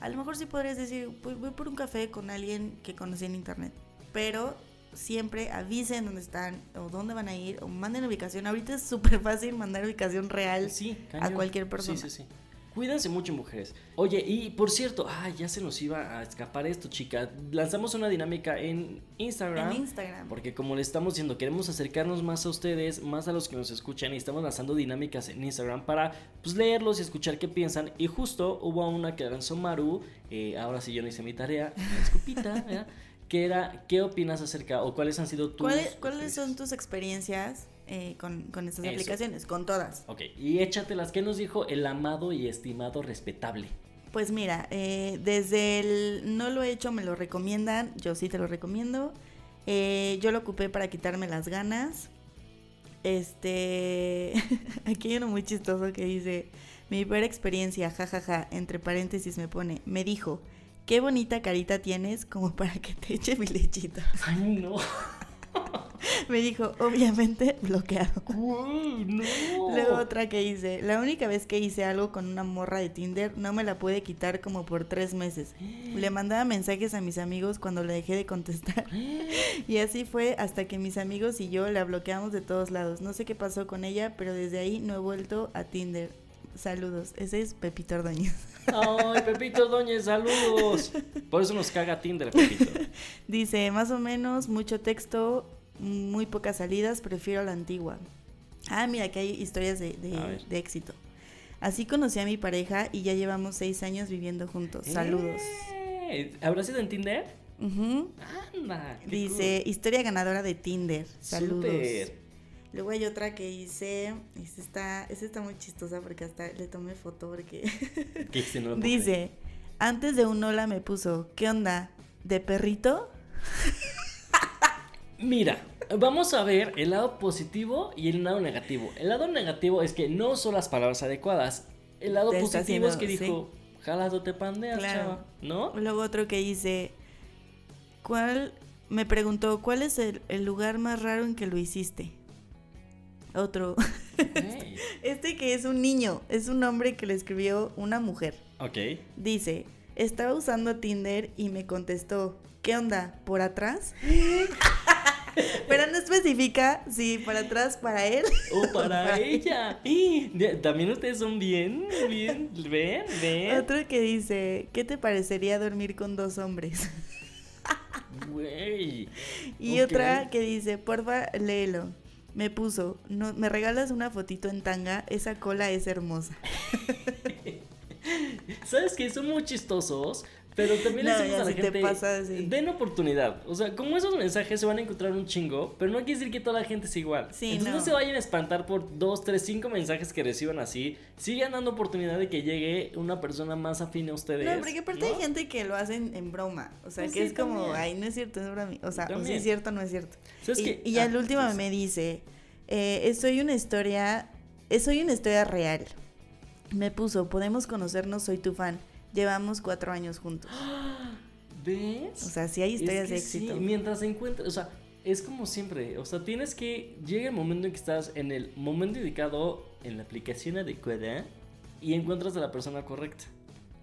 Speaker 4: a lo mejor sí podrías decir, "Voy- voy por un café con alguien que conocí en internet, pero siempre avisen dónde están o dónde van a ir o manden ubicación. Ahorita es súper fácil mandar ubicación real
Speaker 3: Sí,
Speaker 4: a cualquier persona.
Speaker 3: Sí, sí, sí. Cuídense mucho, mujeres. Oye, y por cierto, ay, ya se nos iba a escapar esto, chica. Lanzamos una dinámica en Instagram.
Speaker 4: En Instagram.
Speaker 3: Porque como le estamos diciendo, queremos acercarnos más a ustedes, más a los que nos escuchan y estamos lanzando dinámicas en Instagram para pues, leerlos y escuchar qué piensan. Y justo hubo una que lanzó Maru, eh, ahora sí yo no hice mi tarea, una disculpita, ¿verdad? que era, ¿qué opinas acerca o cuáles han sido tus...
Speaker 4: ¿Cuáles, ¿Cuáles son tus experiencias eh, con, con estas
Speaker 3: Eso.
Speaker 4: aplicaciones? Con todas.
Speaker 3: Ok, y échatelas, ¿qué nos dijo el amado y estimado respetable?
Speaker 4: Pues mira, eh, desde el no lo he hecho, me lo recomiendan, yo sí te lo recomiendo. Eh, yo lo ocupé para quitarme las ganas. Este, aquí hay uno muy chistoso que dice, mi peor experiencia, jajaja, entre paréntesis me pone, me dijo, qué bonita carita tienes como para que te eche mi lechita.
Speaker 3: Ay, no.
Speaker 4: Me dijo, obviamente bloqueado.
Speaker 3: Uy, no.
Speaker 4: Luego otra que hice, la única vez que hice algo con una morra de Tinder no me la pude quitar como por tres meses. Le mandaba mensajes a mis amigos cuando le dejé de contestar. Y así fue hasta que mis amigos y yo la bloqueamos de todos lados. No sé qué pasó con ella, pero desde ahí no he vuelto a Tinder. Saludos, ese es Pepito Ordóñez.
Speaker 3: Ay, Pepito Doñez, saludos. Por eso nos caga Tinder, Pepito.
Speaker 4: Dice, más o menos, mucho texto, muy pocas salidas, prefiero la antigua. Ah, mira, que hay historias de, de- éxito. Así conocí a mi pareja y ya llevamos seis años viviendo juntos. Saludos.
Speaker 3: Eh, ¿Habrá sido en Tinder? Anda. qué
Speaker 4: Dice, historia ganadora de Tinder. Saludos.
Speaker 3: Súper.
Speaker 4: Luego hay otra que hice, esta está, esta está muy chistosa porque hasta le tomé foto porque
Speaker 3: Que este no
Speaker 4: dice, antes de un hola me puso, ¿qué onda? ¿De perrito?
Speaker 3: Mira, vamos a ver el lado positivo y el lado negativo. El lado negativo es que no son las palabras adecuadas. El lado
Speaker 4: Te
Speaker 3: positivo es que dijo, jalado te pandeas,
Speaker 4: Claro.
Speaker 3: chava", ¿No?
Speaker 4: Luego otro que dice, ¿cuál? Me preguntó, ¿cuál es el, el lugar más raro en que lo hiciste? Otro, este que es un niño, es un hombre que le escribió una mujer.
Speaker 3: Ok.
Speaker 4: Dice, estaba usando Tinder y me contestó, ¿qué onda? ¿Por atrás? Pero no especifica si para atrás para él.
Speaker 3: O para ella. Y de- También ustedes son bien, bien, ven, ven.
Speaker 4: Otro que dice, ¿qué te parecería dormir con dos hombres?
Speaker 3: Güey.
Speaker 4: Y otra que dice, porfa, léelo. Me puso, no, me regalas una fotito en tanga, esa cola es hermosa.
Speaker 3: ¿Sabes qué? Son muy chistosos, pero también le
Speaker 4: No,
Speaker 3: decimos a la
Speaker 4: si te
Speaker 3: gente,
Speaker 4: pasas, sí.
Speaker 3: den oportunidad. O sea, como esos mensajes se van a encontrar un chingo, pero no quiere decir que toda la gente es igual.
Speaker 4: Sí,
Speaker 3: Entonces no.
Speaker 4: no.
Speaker 3: se vayan a espantar por dos, tres, cinco mensajes que reciban así. Sigan dando oportunidad de que llegue una persona más afín a ustedes.
Speaker 4: No, porque aparte
Speaker 3: ¿no?
Speaker 4: hay gente que lo hacen en broma. O sea,
Speaker 3: Pues
Speaker 4: que
Speaker 3: sí,
Speaker 4: es como,
Speaker 3: también.
Speaker 4: ay, no es cierto, es broma. O sea, o
Speaker 3: También.
Speaker 4: es cierto, no es cierto.
Speaker 3: ¿Sabes
Speaker 4: y,
Speaker 3: qué?
Speaker 4: y ya
Speaker 3: Ah,
Speaker 4: el último
Speaker 3: pues-
Speaker 4: me dice, eh, soy una historia, soy una historia real. Me puso, podemos conocernos, soy tu fan. Llevamos cuatro años juntos.
Speaker 3: ¿Ves?
Speaker 4: O sea, sí hay historias
Speaker 3: Es que
Speaker 4: de éxito.
Speaker 3: Sí, mientras encuentres, o sea, es como siempre, o sea, tienes que, llega el momento en que estás en el momento indicado, en la aplicación adecuada, y encuentras a la persona correcta.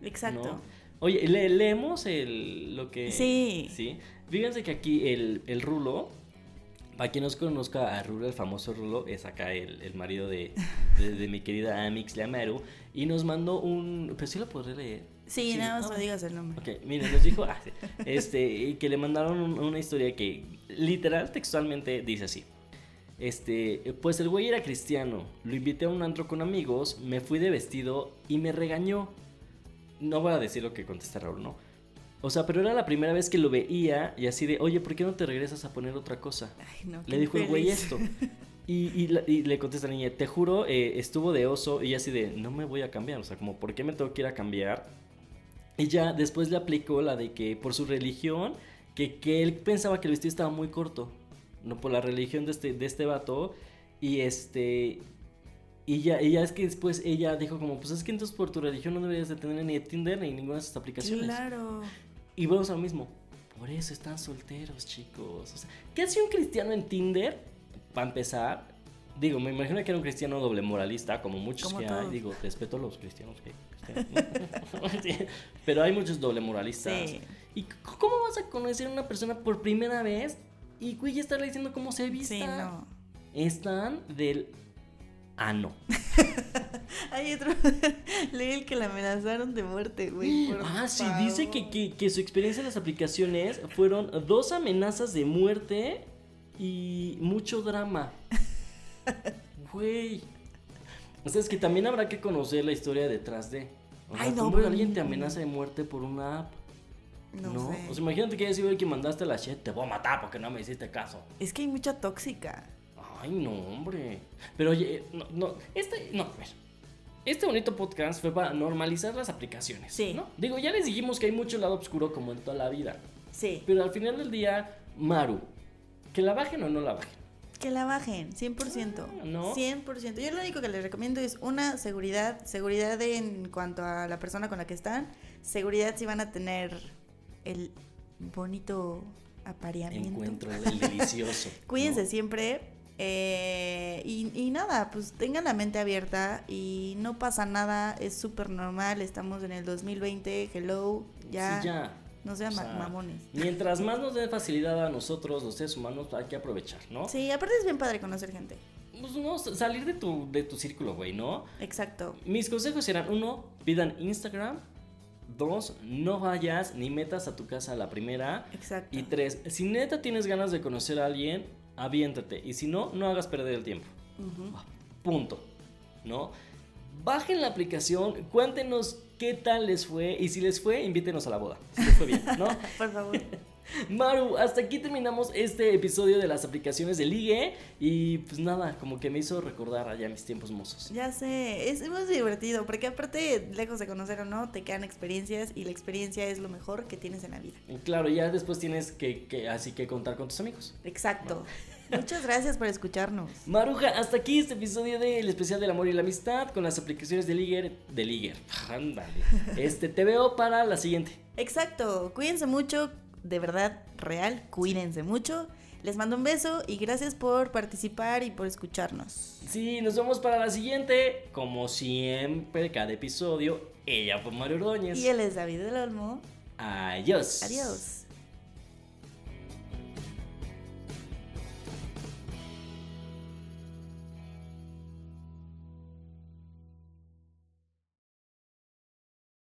Speaker 4: Exacto.
Speaker 3: ¿no? Oye, le- leemos el, lo que...
Speaker 4: Sí.
Speaker 3: Sí. Fíjense que aquí el, el Rulo, para quien nos conozca a Rulo, el famoso Rulo, es acá el, el marido de, de, de mi querida Amix Lamaru, y nos mandó un... Pues sí lo podré leer.
Speaker 4: Sí, nada más no digas el nombre.
Speaker 3: Ok, miren, nos dijo ah, sí, este, que le mandaron un- una historia que literal, textualmente dice así. Este, pues el güey era cristiano. Lo invité a un antro con amigos, me fui de vestido y me regañó. No voy a decir lo que contesta Raúl, ¿no? O sea, pero era la primera vez que lo veía y así de, oye, ¿por qué no te regresas a poner otra cosa?
Speaker 4: Ay, no,
Speaker 3: Le dijo el güey esto. Y, y la- y le contesta la niña, te juro, eh, estuvo de oso y así de, no me voy a cambiar. O sea, como, ¿por qué me tengo que ir a cambiar? Y ya después le aplicó la de que por su religión, que, que él pensaba que el vestido estaba muy corto. No por la religión de este, de este vato. Y este... Y ya, y ya es que después ella dijo como, pues es que entonces por tu religión no deberías de tener ni Tinder ni ninguna de esas aplicaciones.
Speaker 4: Claro.
Speaker 3: Y vamos a lo mismo. Por eso están solteros, chicos. O sea, ¿qué hace un cristiano en Tinder? Para empezar, digo, me imagino que era un cristiano doble moralista, como muchos
Speaker 4: Como
Speaker 3: que
Speaker 4: todos.
Speaker 3: hay. Digo, respeto a los cristianos que Pero hay muchos doble moralistas.
Speaker 4: Sí.
Speaker 3: ¿Y cómo vas a conocer a una persona por primera vez y güey ya estarle diciendo cómo se vista?
Speaker 4: Sí, no.
Speaker 3: Están del ano.
Speaker 4: Hay otro. Leí el que la amenazaron de muerte, güey.
Speaker 3: Ah, sí, dice que, que, que su experiencia en las aplicaciones fueron dos amenazas de muerte y mucho drama. Güey. O sea, es que también habrá que conocer la historia detrás de. O sea,
Speaker 4: Ay, no,
Speaker 3: ¿cómo alguien te amenaza de muerte por una app?
Speaker 4: No,
Speaker 3: No.
Speaker 4: sé.
Speaker 3: O sea, imagínate que haya sido el que mandaste la shit, te voy a matar porque no me hiciste caso.
Speaker 4: Es que hay mucha tóxica.
Speaker 3: Ay, no, hombre. Pero oye, no, no, este, no, a ver. Este bonito podcast fue para normalizar las aplicaciones.
Speaker 4: Sí.
Speaker 3: ¿no? Digo, ya les dijimos que hay mucho lado oscuro como en toda la vida.
Speaker 4: Sí.
Speaker 3: Pero al final del día, Maru, que la bajen o no la bajen.
Speaker 4: Que la bajen, 100%.
Speaker 3: Ah, ¿no?
Speaker 4: 100%. Yo lo único que les recomiendo es una seguridad, seguridad en cuanto a la persona con la que están, seguridad si van a tener el bonito apareamiento.
Speaker 3: Encuentro el delicioso.
Speaker 4: Cuídense
Speaker 3: ¿no?
Speaker 4: siempre. eh, y, y nada, pues tengan la mente abierta y no pasa nada, es súper normal, estamos en el 2020, hello, ya,
Speaker 3: Sí, ya.
Speaker 4: No sean
Speaker 3: O sea,
Speaker 4: mamones.
Speaker 3: Mientras más nos dé facilidad a nosotros, los seres humanos, hay que aprovechar, ¿no?
Speaker 4: Sí, aparte es bien padre conocer gente.
Speaker 3: Pues no, salir de tu, de tu círculo, güey, ¿no?
Speaker 4: Exacto.
Speaker 3: Mis consejos eran, uno, pidan Instagram. Dos, no vayas ni metas a tu casa a la primera.
Speaker 4: Exacto.
Speaker 3: Y tres, si neta tienes ganas de conocer a alguien, aviéntate. Y si no, no hagas perder el tiempo. Punto. ¿No? Bajen la aplicación, cuéntenos qué tal les fue. Y si les fue, invítenos a la boda. Si les fue bien, ¿no?
Speaker 4: Por favor.
Speaker 3: Maru, hasta aquí terminamos este episodio de las aplicaciones de ligue. Y pues nada, como que me hizo recordar allá mis tiempos mozos.
Speaker 4: Ya sé, es muy divertido, porque aparte, lejos de conocer o no, te quedan experiencias y la experiencia es lo mejor que tienes en la vida.
Speaker 3: Y claro, ya después tienes que, que así que contar con tus amigos.
Speaker 4: Exacto. Muchas gracias por escucharnos.
Speaker 3: Maruja, hasta aquí este episodio del especial del amor y la amistad con las aplicaciones de Liger. De Liger, ándale. Este, te veo para la siguiente.
Speaker 4: Exacto, cuídense mucho, de verdad, real, cuídense mucho. Les mando un beso y gracias por participar y por escucharnos.
Speaker 3: Sí, nos vemos para la siguiente. Como siempre, cada episodio, ella fue Mario Ordóñez.
Speaker 4: Y él es David del Olmo.
Speaker 3: Adiós.
Speaker 4: Adiós.